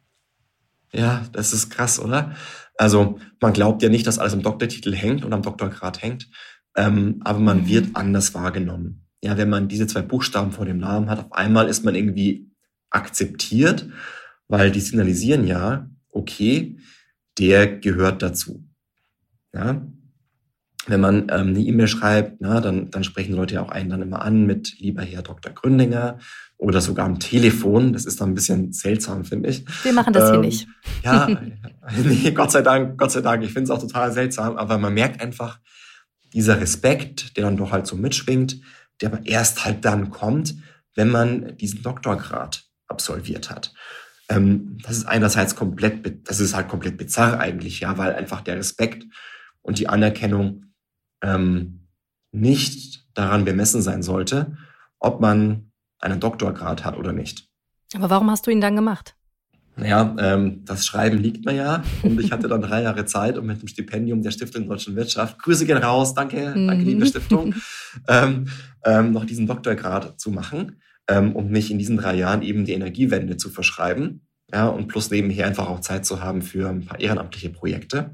Ja, das ist krass, oder? Also man glaubt ja nicht, dass alles am Doktortitel hängt und am Doktorgrad hängt, ähm, aber man mhm. wird anders wahrgenommen ja, wenn man diese zwei Buchstaben vor dem Namen hat, auf einmal ist man irgendwie akzeptiert, weil die signalisieren ja, okay, der gehört dazu. Ja? Wenn man ähm, eine E-Mail schreibt, na, dann, dann sprechen Leute ja auch einen dann immer an mit lieber Herr Dr. Gründinger oder sogar am Telefon. Das ist dann ein bisschen seltsam, finde ich. Wir machen das ähm, hier nicht. Ja, (laughs) (laughs) nee, Gott sei Dank, Gott sei Dank. Ich finde es auch total seltsam, aber man merkt einfach, dieser Respekt, der dann doch halt so mitschwingt, der aber erst halt dann kommt, wenn man diesen Doktorgrad absolviert hat. Ähm, das ist einerseits komplett, das ist halt komplett bizarr eigentlich, ja, weil einfach der Respekt und die Anerkennung ähm, nicht daran bemessen sein sollte, ob man einen Doktorgrad hat oder nicht. Aber warum hast du ihn dann gemacht? Naja, ähm, das Schreiben liegt mir ja und ich hatte dann drei Jahre Zeit, um mit dem Stipendium der Stiftung Deutschen Wirtschaft, Grüße gehen raus, danke, mhm. danke liebe Stiftung, ähm, ähm, noch diesen Doktorgrad zu machen ähm, und mich in diesen drei Jahren eben die Energiewende zu verschreiben ja, und plus nebenher einfach auch Zeit zu haben für ein paar ehrenamtliche Projekte.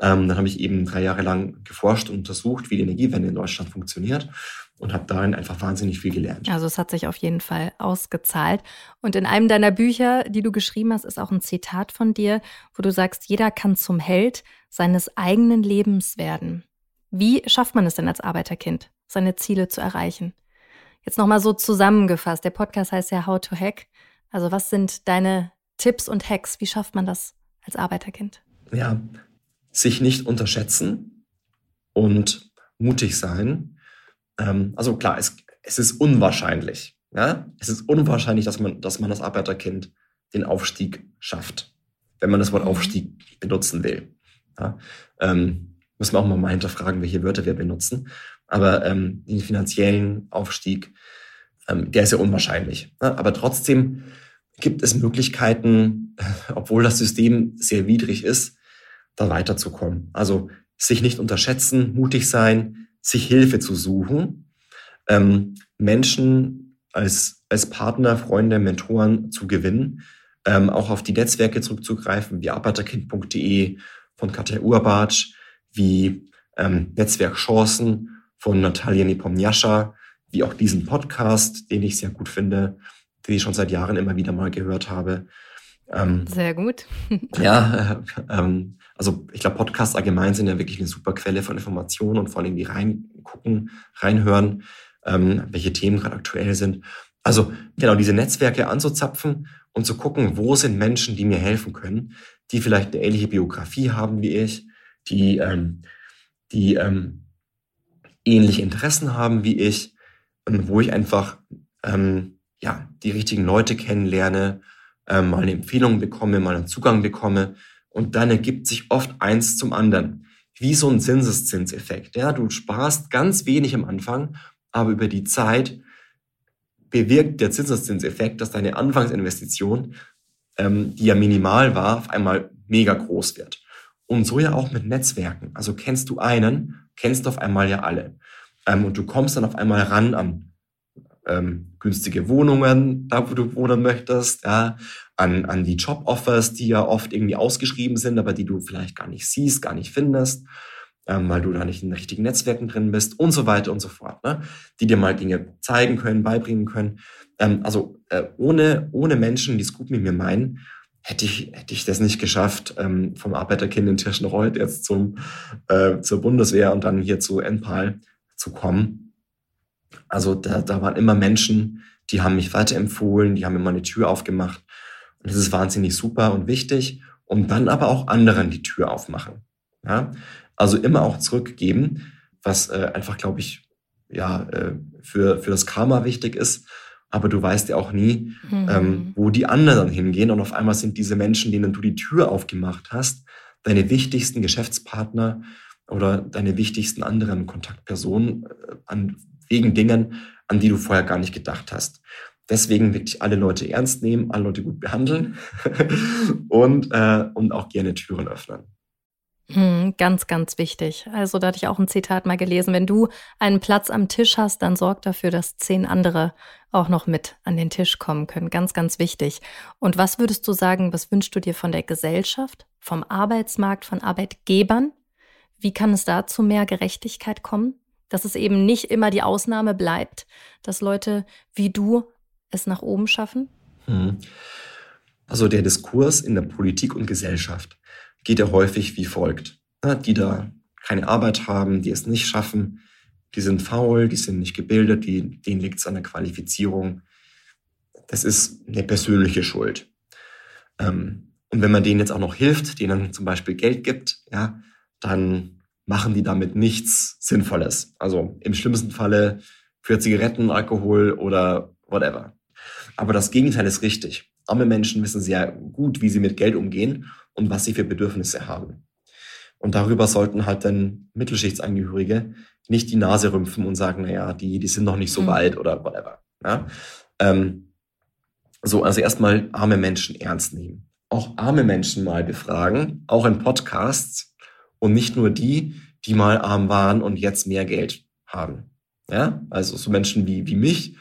Ähm, dann habe ich eben drei Jahre lang geforscht und untersucht, wie die Energiewende in Deutschland funktioniert und habe darin einfach wahnsinnig viel gelernt. Also es hat sich auf jeden Fall ausgezahlt. Und in einem deiner Bücher, die du geschrieben hast, ist auch ein Zitat von dir, wo du sagst, jeder kann zum Held seines eigenen Lebens werden. Wie schafft man es denn als Arbeiterkind, seine Ziele zu erreichen? Jetzt nochmal so zusammengefasst. Der Podcast heißt ja How to Hack. Also was sind deine Tipps und Hacks? Wie schafft man das als Arbeiterkind? Ja, sich nicht unterschätzen und mutig sein ähm, also klar, es, es ist unwahrscheinlich. Ja? Es ist unwahrscheinlich, dass man, dass man das Arbeiterkind den Aufstieg schafft, wenn man das Wort mhm. Aufstieg benutzen will. Ja? Ähm, müssen wir auch mal hinterfragen, welche Wörter wir benutzen. Aber ähm, den finanziellen Aufstieg, ähm, der ist ja unwahrscheinlich. Ja? Aber trotzdem gibt es Möglichkeiten, (laughs) obwohl das System sehr widrig ist, da weiterzukommen. Also sich nicht unterschätzen, mutig sein, sich Hilfe zu suchen, ähm, Menschen als, als Partner, Freunde, Mentoren zu gewinnen, ähm, auch auf die Netzwerke zurückzugreifen, wie arbeiterkind.de von Katja Urbatsch, wie ähm, Netzwerk Chancen von Natalia Nepomniascha, wie auch diesen Podcast, den ich sehr gut finde, den ich schon seit Jahren immer wieder mal gehört habe. Ähm, Sehr gut. ja, äh, (laughs) ähm, also ich glaube, Podcasts allgemein sind ja wirklich eine super Quelle von Informationen und vor allem die reingucken, reinhören, ähm, welche Themen gerade aktuell sind. Also genau diese Netzwerke anzuzapfen und zu gucken, wo sind Menschen, die mir helfen können, die vielleicht eine ähnliche Biografie haben wie ich, die, ähm, die ähm, ähnliche Interessen haben wie ich, und wo ich einfach ähm, ja die richtigen Leute kennenlerne, ähm, mal eine Empfehlung bekomme, mal einen Zugang bekomme und dann ergibt sich oft eins zum anderen. Wie so ein Zinseszinseffekt. Ja, du sparst ganz wenig am Anfang, aber über die Zeit bewirkt der Zinseszinseffekt, dass deine Anfangsinvestition, ähm, die ja minimal war, auf einmal mega groß wird. Und so ja auch mit Netzwerken. Also kennst du einen, kennst du auf einmal ja alle. Ähm, und du kommst dann auf einmal ran an ähm, günstige Wohnungen, da wo du wohnen möchtest, ja, an, an die Job-Offers, die ja oft irgendwie ausgeschrieben sind, aber die du vielleicht gar nicht siehst, gar nicht findest, ähm, weil du da nicht in den richtigen Netzwerken drin bist und so weiter und so fort, ne? die dir mal Dinge zeigen können, beibringen können. Ähm, also äh, ohne, ohne Menschen, die es gut mit mir meinen, hätte ich, hätte ich das nicht geschafft, ähm, vom Arbeiterkind in Tirschenreuth jetzt zum, äh, zur Bundeswehr und dann hier zu NPAL zu kommen. Also da, da waren immer Menschen, die haben mich weiterempfohlen, die haben mir mal eine Tür aufgemacht. Und das ist wahnsinnig super und wichtig. Und dann aber auch anderen die Tür aufmachen. Ja? Also immer auch zurückgeben, was äh, einfach, glaube ich, ja, äh, für, für das Karma wichtig ist aber du weißt ja auch nie, mhm. ähm, wo die anderen hingehen. Und auf einmal sind diese Menschen, denen du die Tür aufgemacht hast, deine wichtigsten Geschäftspartner oder deine wichtigsten anderen Kontaktpersonen äh, an, wegen Dingen, an die du vorher gar nicht gedacht hast. Deswegen wirklich alle Leute ernst nehmen, alle Leute gut behandeln (laughs) und, äh, und auch gerne Türen öffnen. Hm, ganz, ganz wichtig. Also da hatte ich auch ein Zitat mal gelesen. Wenn du einen Platz am Tisch hast, dann sorg dafür, dass zehn andere auch noch mit an den Tisch kommen können. Ganz, ganz wichtig. Und was würdest du sagen, was wünschst du dir von der Gesellschaft, vom Arbeitsmarkt, von Arbeitgebern? Wie kann es da zu mehr Gerechtigkeit kommen? Dass es eben nicht immer die Ausnahme bleibt, dass Leute wie du es nach oben schaffen? Hm. Also der Diskurs in der Politik und Gesellschaft geht ja häufig wie folgt. Die da keine Arbeit haben, die es nicht schaffen, die sind faul, die sind nicht gebildet, die, denen liegt es an der Qualifizierung. Das ist eine persönliche Schuld. Ähm, und wenn man denen jetzt auch noch hilft, denen zum Beispiel Geld gibt, ja, dann machen die damit nichts Sinnvolles. Also im schlimmsten Falle für Zigaretten, Alkohol oder whatever. Aber das Gegenteil ist richtig. Arme Menschen wissen sehr gut, wie sie mit Geld umgehen und was sie für Bedürfnisse haben. Und darüber sollten halt dann Mittelschichtsangehörige nicht die Nase rümpfen und sagen, naja, die, die sind noch nicht so mhm. weit oder whatever. Ja? Ähm, so, also erstmal arme Menschen ernst nehmen. Auch arme Menschen mal befragen, auch in Podcasts und nicht nur die, die mal arm waren und jetzt mehr Geld haben. Ja, also so Menschen wie, wie mich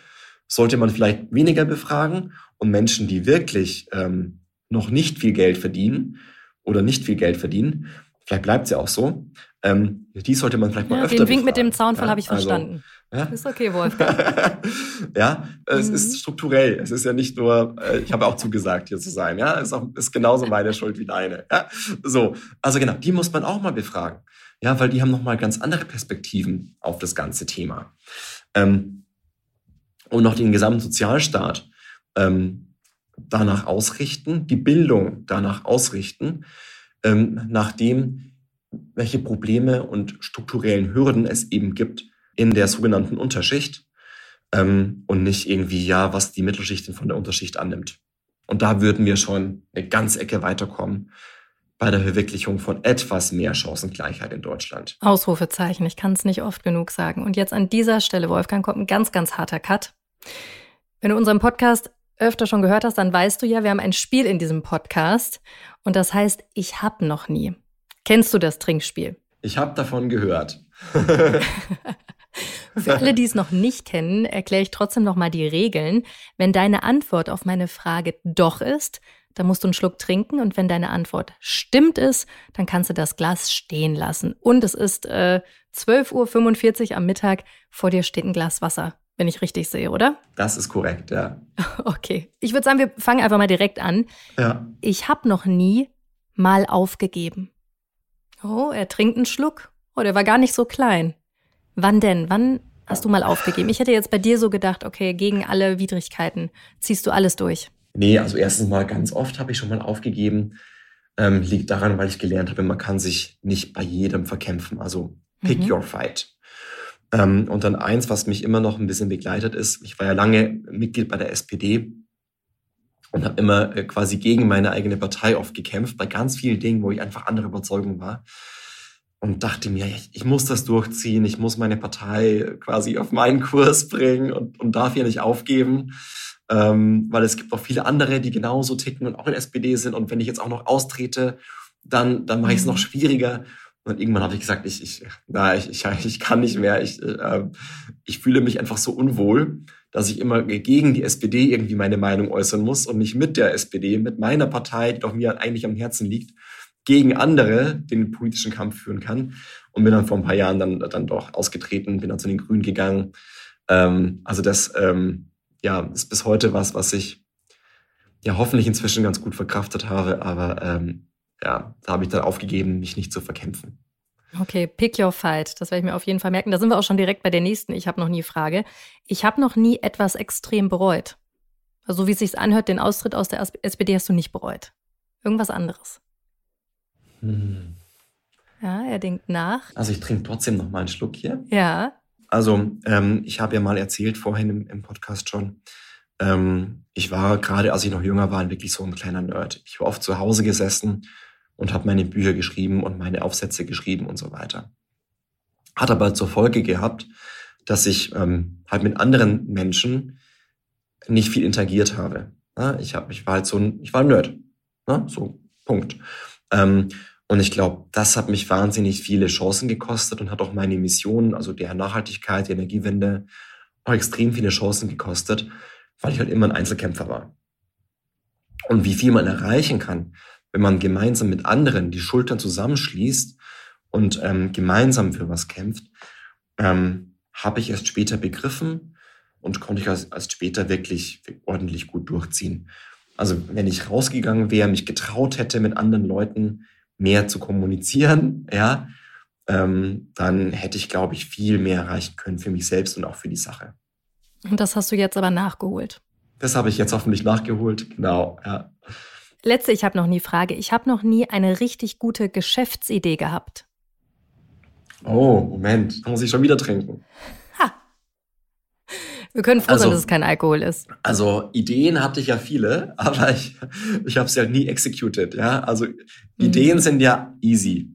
sollte man vielleicht weniger befragen und Menschen, die wirklich ähm, noch nicht viel Geld verdienen oder nicht viel Geld verdienen, vielleicht bleibt es ja auch so, ähm, die sollte man vielleicht mal ja, öfter Den Wink befragen. mit dem Zaunfall ja, habe ich also, verstanden. Also, ja? Ist okay, Wolfgang. (laughs) ja, es mhm. ist strukturell. Es ist ja nicht nur, äh, ich habe auch zugesagt, hier zu sein. Ja, es ist, auch, ist genauso meine Schuld wie deine. Ja? So, also genau, die muss man auch mal befragen. Ja, weil die haben nochmal ganz andere Perspektiven auf das ganze Thema. Ähm, und noch den gesamten Sozialstaat. Ähm, danach ausrichten, die Bildung danach ausrichten, ähm, nach dem, welche Probleme und strukturellen Hürden es eben gibt in der sogenannten Unterschicht ähm, und nicht irgendwie, ja, was die Mittelschicht von der Unterschicht annimmt. Und da würden wir schon eine ganze Ecke weiterkommen bei der Verwirklichung von etwas mehr Chancengleichheit in Deutschland. Ausrufezeichen, ich kann es nicht oft genug sagen. Und jetzt an dieser Stelle, Wolfgang, kommt ein ganz, ganz harter Cut. Wenn du unseren Podcast öfter schon gehört hast, dann weißt du ja, wir haben ein Spiel in diesem Podcast und das heißt, ich hab noch nie. Kennst du das Trinkspiel? Ich habe davon gehört. (laughs) Für alle, die es noch nicht kennen, erkläre ich trotzdem noch mal die Regeln. Wenn deine Antwort auf meine Frage doch ist, dann musst du einen Schluck trinken und wenn deine Antwort stimmt ist, dann kannst du das Glas stehen lassen. Und es ist äh, 12.45 Uhr am Mittag, vor dir steht ein Glas Wasser wenn ich richtig sehe, oder? Das ist korrekt, ja. (laughs) Okay. Ich würde sagen, wir fangen einfach mal direkt an. Ja. Ich habe noch nie mal aufgegeben. Oh, er trinkt einen Schluck. Oh, der war gar nicht so klein. Wann denn? Wann hast du mal aufgegeben? Ich hätte jetzt bei dir so gedacht, okay, gegen alle Widrigkeiten ziehst du alles durch. Nee, also erstens mal ganz oft habe ich schon mal aufgegeben. Ähm, liegt daran, weil ich gelernt habe, man kann sich nicht bei jedem verkämpfen. Also pick mhm. your fight. Ähm, und dann eins, was mich immer noch ein bisschen begleitet ist, ich war ja lange Mitglied bei der SPD und habe immer äh, quasi gegen meine eigene Partei oft gekämpft, bei ganz vielen Dingen, wo ich einfach anderer Überzeugung war. Und dachte mir, ich, ich muss das durchziehen, ich muss meine Partei quasi auf meinen Kurs bringen und, und darf hier nicht aufgeben. Ähm, weil es gibt auch viele andere, die genauso ticken und auch in SPD sind. Und wenn ich jetzt auch noch austrete, dann, dann mache ich es noch mhm. schwieriger. Und irgendwann habe ich gesagt, ich, ich, na, ich, ich, (laughs) ich kann nicht mehr. Ich, äh, ich fühle mich einfach so unwohl, dass ich immer gegen die SPD irgendwie meine Meinung äußern muss und nicht mit der SPD, mit meiner Partei, die doch mir eigentlich am Herzen liegt, gegen andere den politischen Kampf führen kann. Und bin dann vor ein paar Jahren dann, dann doch ausgetreten, bin dann zu den Grünen gegangen. Ähm, also das ähm, ja, ist bis heute was, was ich ja hoffentlich inzwischen ganz gut verkraftet habe. Aber ähm, ja, da habe ich dann aufgegeben, mich nicht zu verkämpfen. Okay, pick your fight. Das werde ich mir auf jeden Fall merken. Da sind wir auch schon direkt bei der nächsten. Ich habe noch nie Frage. Ich habe noch nie etwas extrem bereut. Also wie es sich anhört, den Austritt aus der SPD hast du nicht bereut. Irgendwas anderes. Hm. Ja, er denkt nach. Also ich trinke trotzdem noch mal einen Schluck hier. Ja. Also ähm, ich habe ja mal erzählt vorhin im, im Podcast schon, ähm, ich war gerade, als ich noch jünger war, wirklich so ein kleiner Nerd. Ich war oft zu Hause gesessen und habe meine Bücher geschrieben und meine Aufsätze geschrieben und so weiter. Hat aber zur Folge gehabt, dass ich ähm, halt mit anderen Menschen nicht viel interagiert habe. Ja, ich, hab, ich war halt so ein, ich war ein Nerd. Ja, so, Punkt. Ähm, und ich glaube, das hat mich wahnsinnig viele Chancen gekostet und hat auch meine Mission, also der Nachhaltigkeit, die Energiewende, auch extrem viele Chancen gekostet, weil ich halt immer ein Einzelkämpfer war. Und wie viel man erreichen kann, wenn man gemeinsam mit anderen die Schultern zusammenschließt und ähm, gemeinsam für was kämpft, ähm, habe ich erst später begriffen und konnte ich erst, später wirklich ordentlich gut durchziehen. Also wenn ich rausgegangen wäre, mich getraut hätte, mit anderen Leuten mehr zu kommunizieren, ja, ähm, dann hätte ich, glaube ich, viel mehr erreichen können für mich selbst und auch für die Sache. Und das hast du jetzt aber nachgeholt. Das habe ich jetzt hoffentlich nachgeholt, genau, ja. Letzte, ich habe noch nie Frage. Ich habe noch nie eine richtig gute Geschäftsidee gehabt. Oh, Moment, da muss ich schon wieder trinken. Ha. Wir können froh also, sein, dass es kein Alkohol ist. Also Ideen hatte ich ja viele, (laughs) aber ich, ich habe es ja nie executed. Ja, also mhm. Ideen sind ja easy,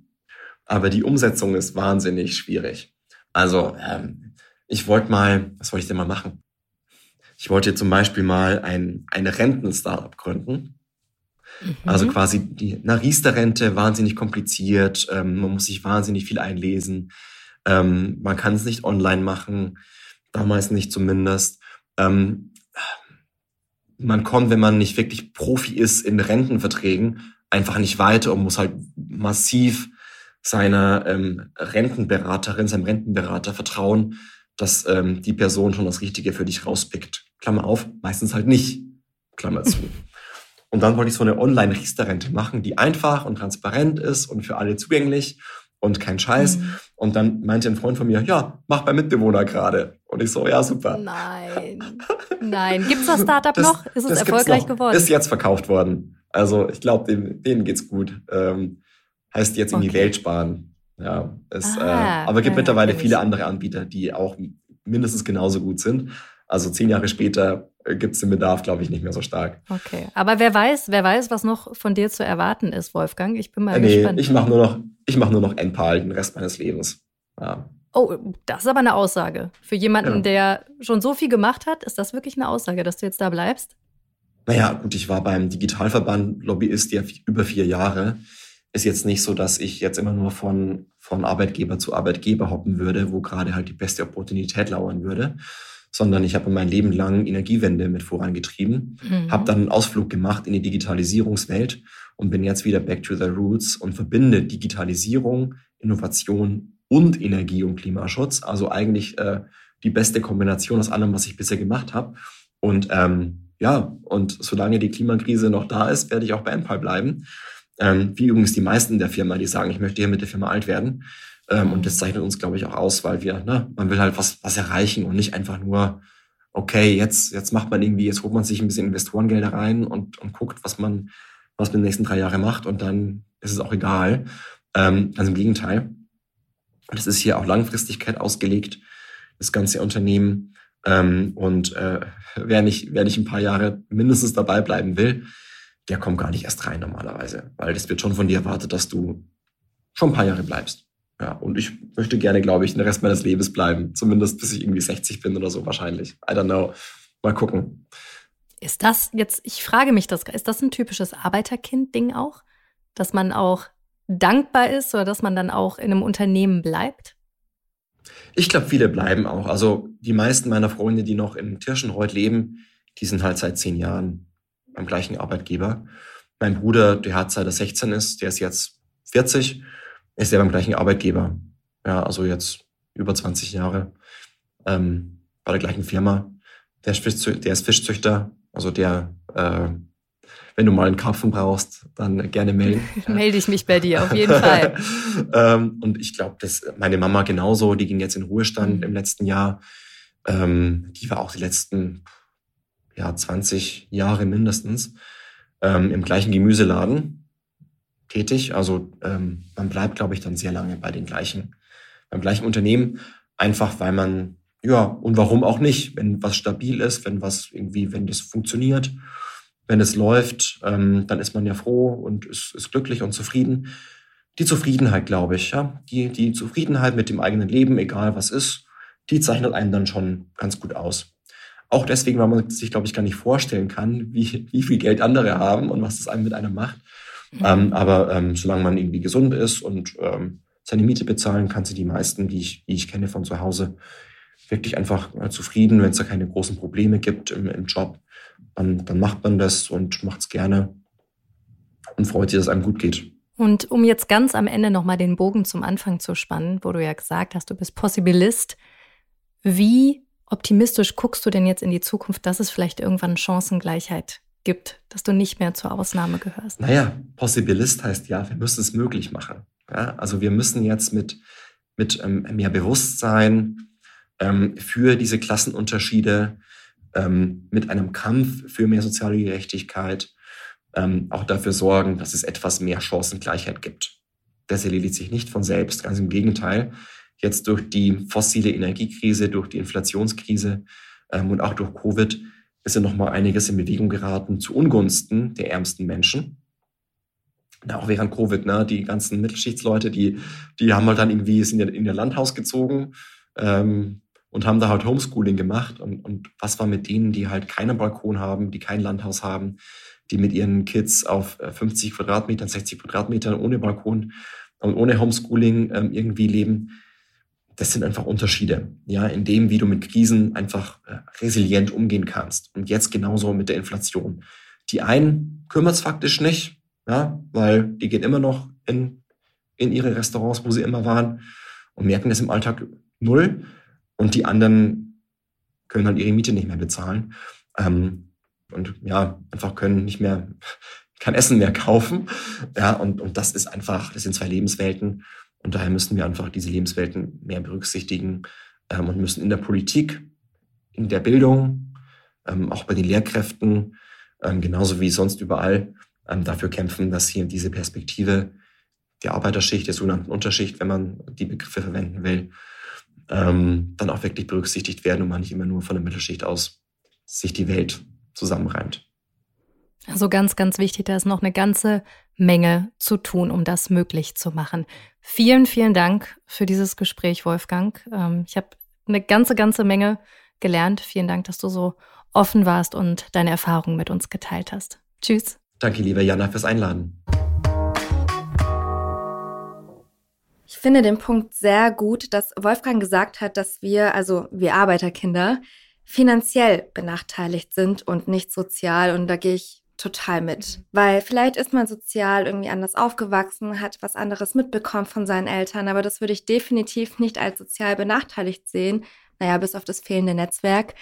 aber die Umsetzung ist wahnsinnig schwierig. Also ähm, ich wollte mal, was wollte ich denn mal machen? Ich wollte zum Beispiel mal ein, eine Renten-Startup gründen. Mhm. Also quasi die Riester-Rente, wahnsinnig kompliziert, ähm, man muss sich wahnsinnig viel einlesen, ähm, man kann es nicht online machen, damals nicht zumindest. Ähm, man kommt, wenn man nicht wirklich Profi ist in Rentenverträgen, einfach nicht weiter und muss halt massiv seiner ähm, Rentenberaterin, seinem Rentenberater vertrauen, dass ähm, die Person schon das Richtige für dich rauspickt. Klammer auf, meistens halt nicht. Klammer zu. Und dann wollte ich so eine Online-Riester-Rente machen, die einfach und transparent ist und für alle zugänglich und kein Scheiß. Mhm. Und dann meinte ein Freund von mir, ja, mach bei Mitbewohner gerade. Und ich so, ja, super. Nein. Nein. Gibt's das Startup das, noch? Ist es erfolgreich geworden? Ist jetzt verkauft worden. Also ich glaube, denen, denen geht's gut. Ähm, heißt jetzt in die Welt sparen. Ja, es, äh, ah, äh, aber gibt ja, mittlerweile viele andere Anbieter, die auch mindestens genauso gut sind. Also zehn Jahre später äh, gibt es den Bedarf, glaube ich, nicht mehr so stark. Okay, aber wer weiß, wer weiß, was noch von dir zu erwarten ist, Wolfgang? Ich bin mal äh, nee, gespannt. Ich mache nur noch, ich mache nur noch NPAL den Rest meines Lebens. Ja. Oh, das ist aber eine Aussage. Für jemanden, ja. der schon so viel gemacht hat, ist das wirklich eine Aussage, dass du jetzt da bleibst? Naja, gut, ich war beim Digitalverband Lobbyist ja über vier Jahre. Ist jetzt nicht so, dass ich jetzt immer nur von, von Arbeitgeber zu Arbeitgeber hoppen würde, wo gerade halt die beste Opportunität lauern würde, sondern ich habe mein Leben lang Energiewende mit vorangetrieben, mhm. habe dann einen Ausflug gemacht in die Digitalisierungswelt und bin jetzt wieder back to the roots und verbinde Digitalisierung, Innovation und Energie- und Klimaschutz. Also eigentlich äh, die beste Kombination aus allem, was ich bisher gemacht habe. Und ähm, ja, und solange die Klimakrise noch da ist, werde ich auch bei Enpal bleiben. Ähm, wie übrigens die meisten der Firma, die sagen, ich möchte hier mit der Firma alt werden. Ähm, und das zeichnet uns, glaube ich, auch aus, weil wir, ne, man will halt was, was erreichen und nicht einfach nur, okay, jetzt, jetzt macht man irgendwie, jetzt holt man sich ein bisschen Investorengelder rein und, und guckt, was man, was man in den nächsten drei Jahren macht und dann ist es auch egal. Ähm, also im Gegenteil. Das ist hier auch Langfristigkeit ausgelegt. das ganze Unternehmen. Ähm, und äh, wer, nicht, wer nicht ein paar Jahre mindestens dabei bleiben will, der kommt gar nicht erst rein normalerweise, weil das wird schon von dir erwartet, dass du schon ein paar Jahre bleibst. Ja, und ich möchte gerne, glaube ich, den Rest meines Lebens bleiben. Zumindest bis ich irgendwie 60 bin oder so wahrscheinlich. I don't know. Mal gucken. Ist das jetzt, ich frage mich das, ist das ein typisches Arbeiterkind-Ding auch? Dass man auch dankbar ist oder dass man dann auch in einem Unternehmen bleibt? Ich glaube, viele bleiben auch. Also die meisten meiner Freunde, die noch in Tirschenreuth leben, die sind halt seit zehn Jahren beim gleichen Arbeitgeber. Mein Bruder, der hat seit er 16 ist, der ist jetzt 40, ist der beim gleichen Arbeitgeber. Ja, also jetzt über 20 Jahre ähm, bei der gleichen Firma. Der ist, Fischzüchter, der ist Fischzüchter, also der, äh, wenn du mal einen Karpfen brauchst, dann gerne melden. (laughs) Melde ich mich bei dir, auf jeden Fall. (laughs) ähm, und ich glaube, dass meine Mama genauso, die ging jetzt in Ruhestand mhm. im letzten Jahr. Ähm, die war auch die letzten ja, 20 Jahre mindestens ähm, im gleichen Gemüseladen tätig. Also ähm, man bleibt, glaube ich, dann sehr lange bei den gleichen, beim gleichen Unternehmen, einfach weil man, ja, und warum auch nicht, wenn was stabil ist, wenn was irgendwie, wenn das funktioniert, wenn es läuft, ähm, dann ist man ja froh und ist, ist glücklich und zufrieden. Die Zufriedenheit, glaube ich, ja, die, die Zufriedenheit mit dem eigenen Leben, egal was ist, die zeichnet einen dann schon ganz gut aus. Auch deswegen, weil man sich, glaube ich, gar nicht vorstellen kann, wie, wie viel Geld andere haben und was das einem mit einem macht. Mhm. Ähm, aber ähm, solange man irgendwie gesund ist und ähm, seine Miete bezahlen kann, sind die meisten, die ich, die ich kenne von zu Hause, wirklich einfach äh, zufrieden, wenn es da keine großen Probleme gibt im, im Job. Dann, dann macht man das und macht es gerne und freut sich, dass es einem gut geht. Und um jetzt ganz am Ende nochmal den Bogen zum Anfang zu spannen, wo du ja gesagt hast, du bist Possibilist. Wie optimistisch guckst du denn jetzt in die Zukunft, dass es vielleicht irgendwann Chancengleichheit gibt, dass du nicht mehr zur Ausnahme gehörst? Naja, Possibilist heißt ja, wir müssen es möglich machen. Ja, also wir müssen jetzt mit, mit ähm, mehr Bewusstsein ähm, für diese Klassenunterschiede, ähm, mit einem Kampf für mehr soziale Gerechtigkeit ähm, auch dafür sorgen, dass es etwas mehr Chancengleichheit gibt. Das erledigt sich nicht von selbst, ganz im Gegenteil jetzt durch die fossile Energiekrise, durch die Inflationskrise ähm, und auch durch Covid ist ja nochmal einiges in Bewegung geraten zu Ungunsten der ärmsten Menschen. Na, auch während Covid, ne, die ganzen Mittelschichtsleute, die, die haben halt dann irgendwie sind in ihr Landhaus gezogen ähm, und haben da halt Homeschooling gemacht. Und, und was war mit denen, die halt keinen Balkon haben, die kein Landhaus haben, die mit ihren Kids auf 50 äh, Quadratmetern, 60 Quadratmetern ohne Balkon und ohne Homeschooling ähm, irgendwie leben? Das sind einfach Unterschiede, ja, in dem, wie du mit Krisen einfach äh, resilient umgehen kannst. Und jetzt genauso mit der Inflation. Die einen kümmert es faktisch nicht, ja, weil die gehen immer noch in, in ihre Restaurants, wo sie immer waren und merken das im Alltag null. Und die anderen können halt ihre Miete nicht mehr bezahlen. Ähm, und ja, einfach können nicht mehr (laughs) kein Essen mehr kaufen. Ja, und, und das ist einfach, das sind zwei Lebenswelten. Und daher müssen wir einfach diese Lebenswelten mehr berücksichtigen ähm, und müssen in der Politik, in der Bildung, ähm, auch bei den Lehrkräften, ähm, genauso wie sonst überall, ähm, dafür kämpfen, dass hier diese Perspektive der Arbeiterschicht, der sogenannten Unterschicht, wenn man die Begriffe verwenden will, ähm, dann auch wirklich berücksichtigt werden und man nicht immer nur von der Mittelschicht aus sich die Welt zusammenreimt. Also ganz, ganz wichtig, da ist noch eine ganze Menge zu tun, um das möglich zu machen. Vielen, vielen Dank für dieses Gespräch, Wolfgang. Ähm, ich habe eine ganze, ganze Menge gelernt. Vielen Dank, dass du so offen warst und deine Erfahrungen mit uns geteilt hast. Tschüss. Danke, liebe Jana, fürs Einladen. Ich finde den Punkt sehr gut, dass Wolfgang gesagt hat, dass wir, also wir Arbeiterkinder, finanziell benachteiligt sind und nicht sozial. Und da gehe ich total mit. Mhm. Weil vielleicht ist man sozial irgendwie anders aufgewachsen, hat was anderes mitbekommen von seinen Eltern, aber das würde ich definitiv nicht als sozial benachteiligt sehen. Naja, bis auf das fehlende Netzwerk.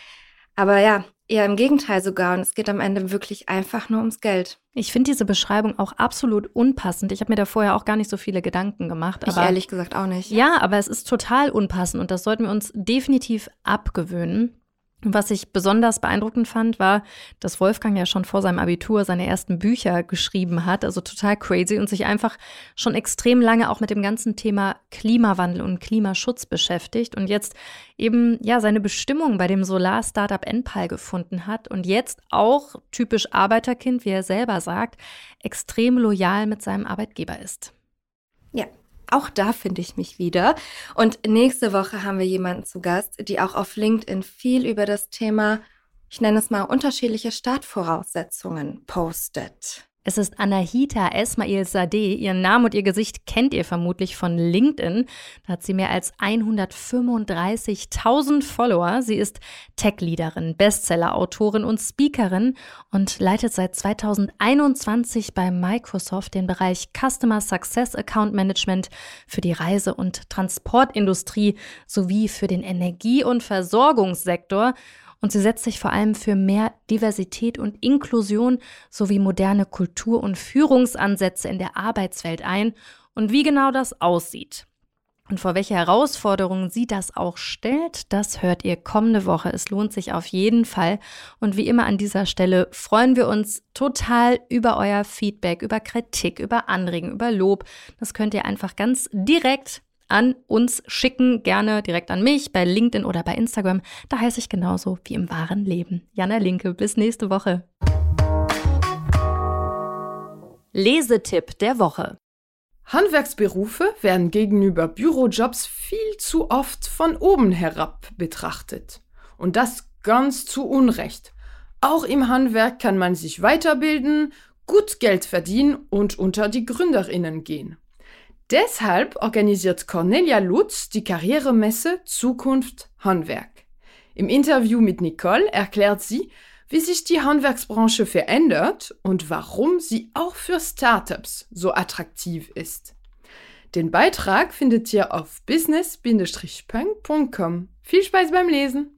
Aber ja, eher im Gegenteil sogar. Und es geht am Ende wirklich einfach nur ums Geld. Ich finde diese Beschreibung auch absolut unpassend. Ich habe mir da vorher auch gar nicht so viele Gedanken gemacht. ich ehrlich gesagt auch nicht. Ja, aber es ist total unpassend und das sollten wir uns definitiv abgewöhnen. Was ich besonders beeindruckend fand, war, dass Wolfgang ja schon vor seinem Abitur seine ersten Bücher geschrieben hat, also total crazy und sich einfach schon extrem lange auch mit dem ganzen Thema Klimawandel und Klimaschutz beschäftigt und jetzt eben ja seine Bestimmung bei dem Solar-Startup Enpal gefunden hat und jetzt auch typisch Arbeiterkind, wie er selber sagt, extrem loyal mit seinem Arbeitgeber ist. Auch da finde ich mich wieder. Und nächste Woche haben wir jemanden zu Gast, die auch auf LinkedIn viel über das Thema, ich nenne es mal, unterschiedliche Startvoraussetzungen postet. Es ist Anahita Esmail Sadeh. Ihren Namen und ihr Gesicht kennt ihr vermutlich von LinkedIn. Da hat sie mehr als 135.000 Follower. Sie ist Tech-Leaderin, Bestseller-Autorin und Speakerin und leitet seit 2021 bei Microsoft den Bereich Customer Success Account Management für die Reise- und Transportindustrie sowie für den Energie- und Versorgungssektor und sie setzt sich vor allem für mehr Diversität und Inklusion sowie moderne Kultur- und Führungsansätze in der Arbeitswelt ein und wie genau das aussieht. Und vor welche Herausforderungen sie das auch stellt, das hört ihr kommende Woche. Es lohnt sich auf jeden Fall. Und wie immer an dieser Stelle freuen wir uns total über euer Feedback, über Kritik, über Anregen, über Lob. Das könnt ihr einfach ganz direkt an uns schicken, gerne direkt an mich bei LinkedIn oder bei Instagram. Da heiße ich genauso wie im wahren Leben. Jana Linke, bis nächste Woche. Lesetipp der Woche. Handwerksberufe werden gegenüber Bürojobs viel zu oft von oben herab betrachtet. Und das ganz zu Unrecht. Auch im Handwerk kann man sich weiterbilden, gut Geld verdienen und unter die Gründerinnen gehen. Deshalb organisiert Cornelia Lutz die Karrieremesse Zukunft Handwerk. Im Interview mit Nicole erklärt sie, wie sich die Handwerksbranche verändert und warum sie auch für Startups so attraktiv ist. Den Beitrag findet ihr auf business-punk.com. Viel Spaß beim Lesen!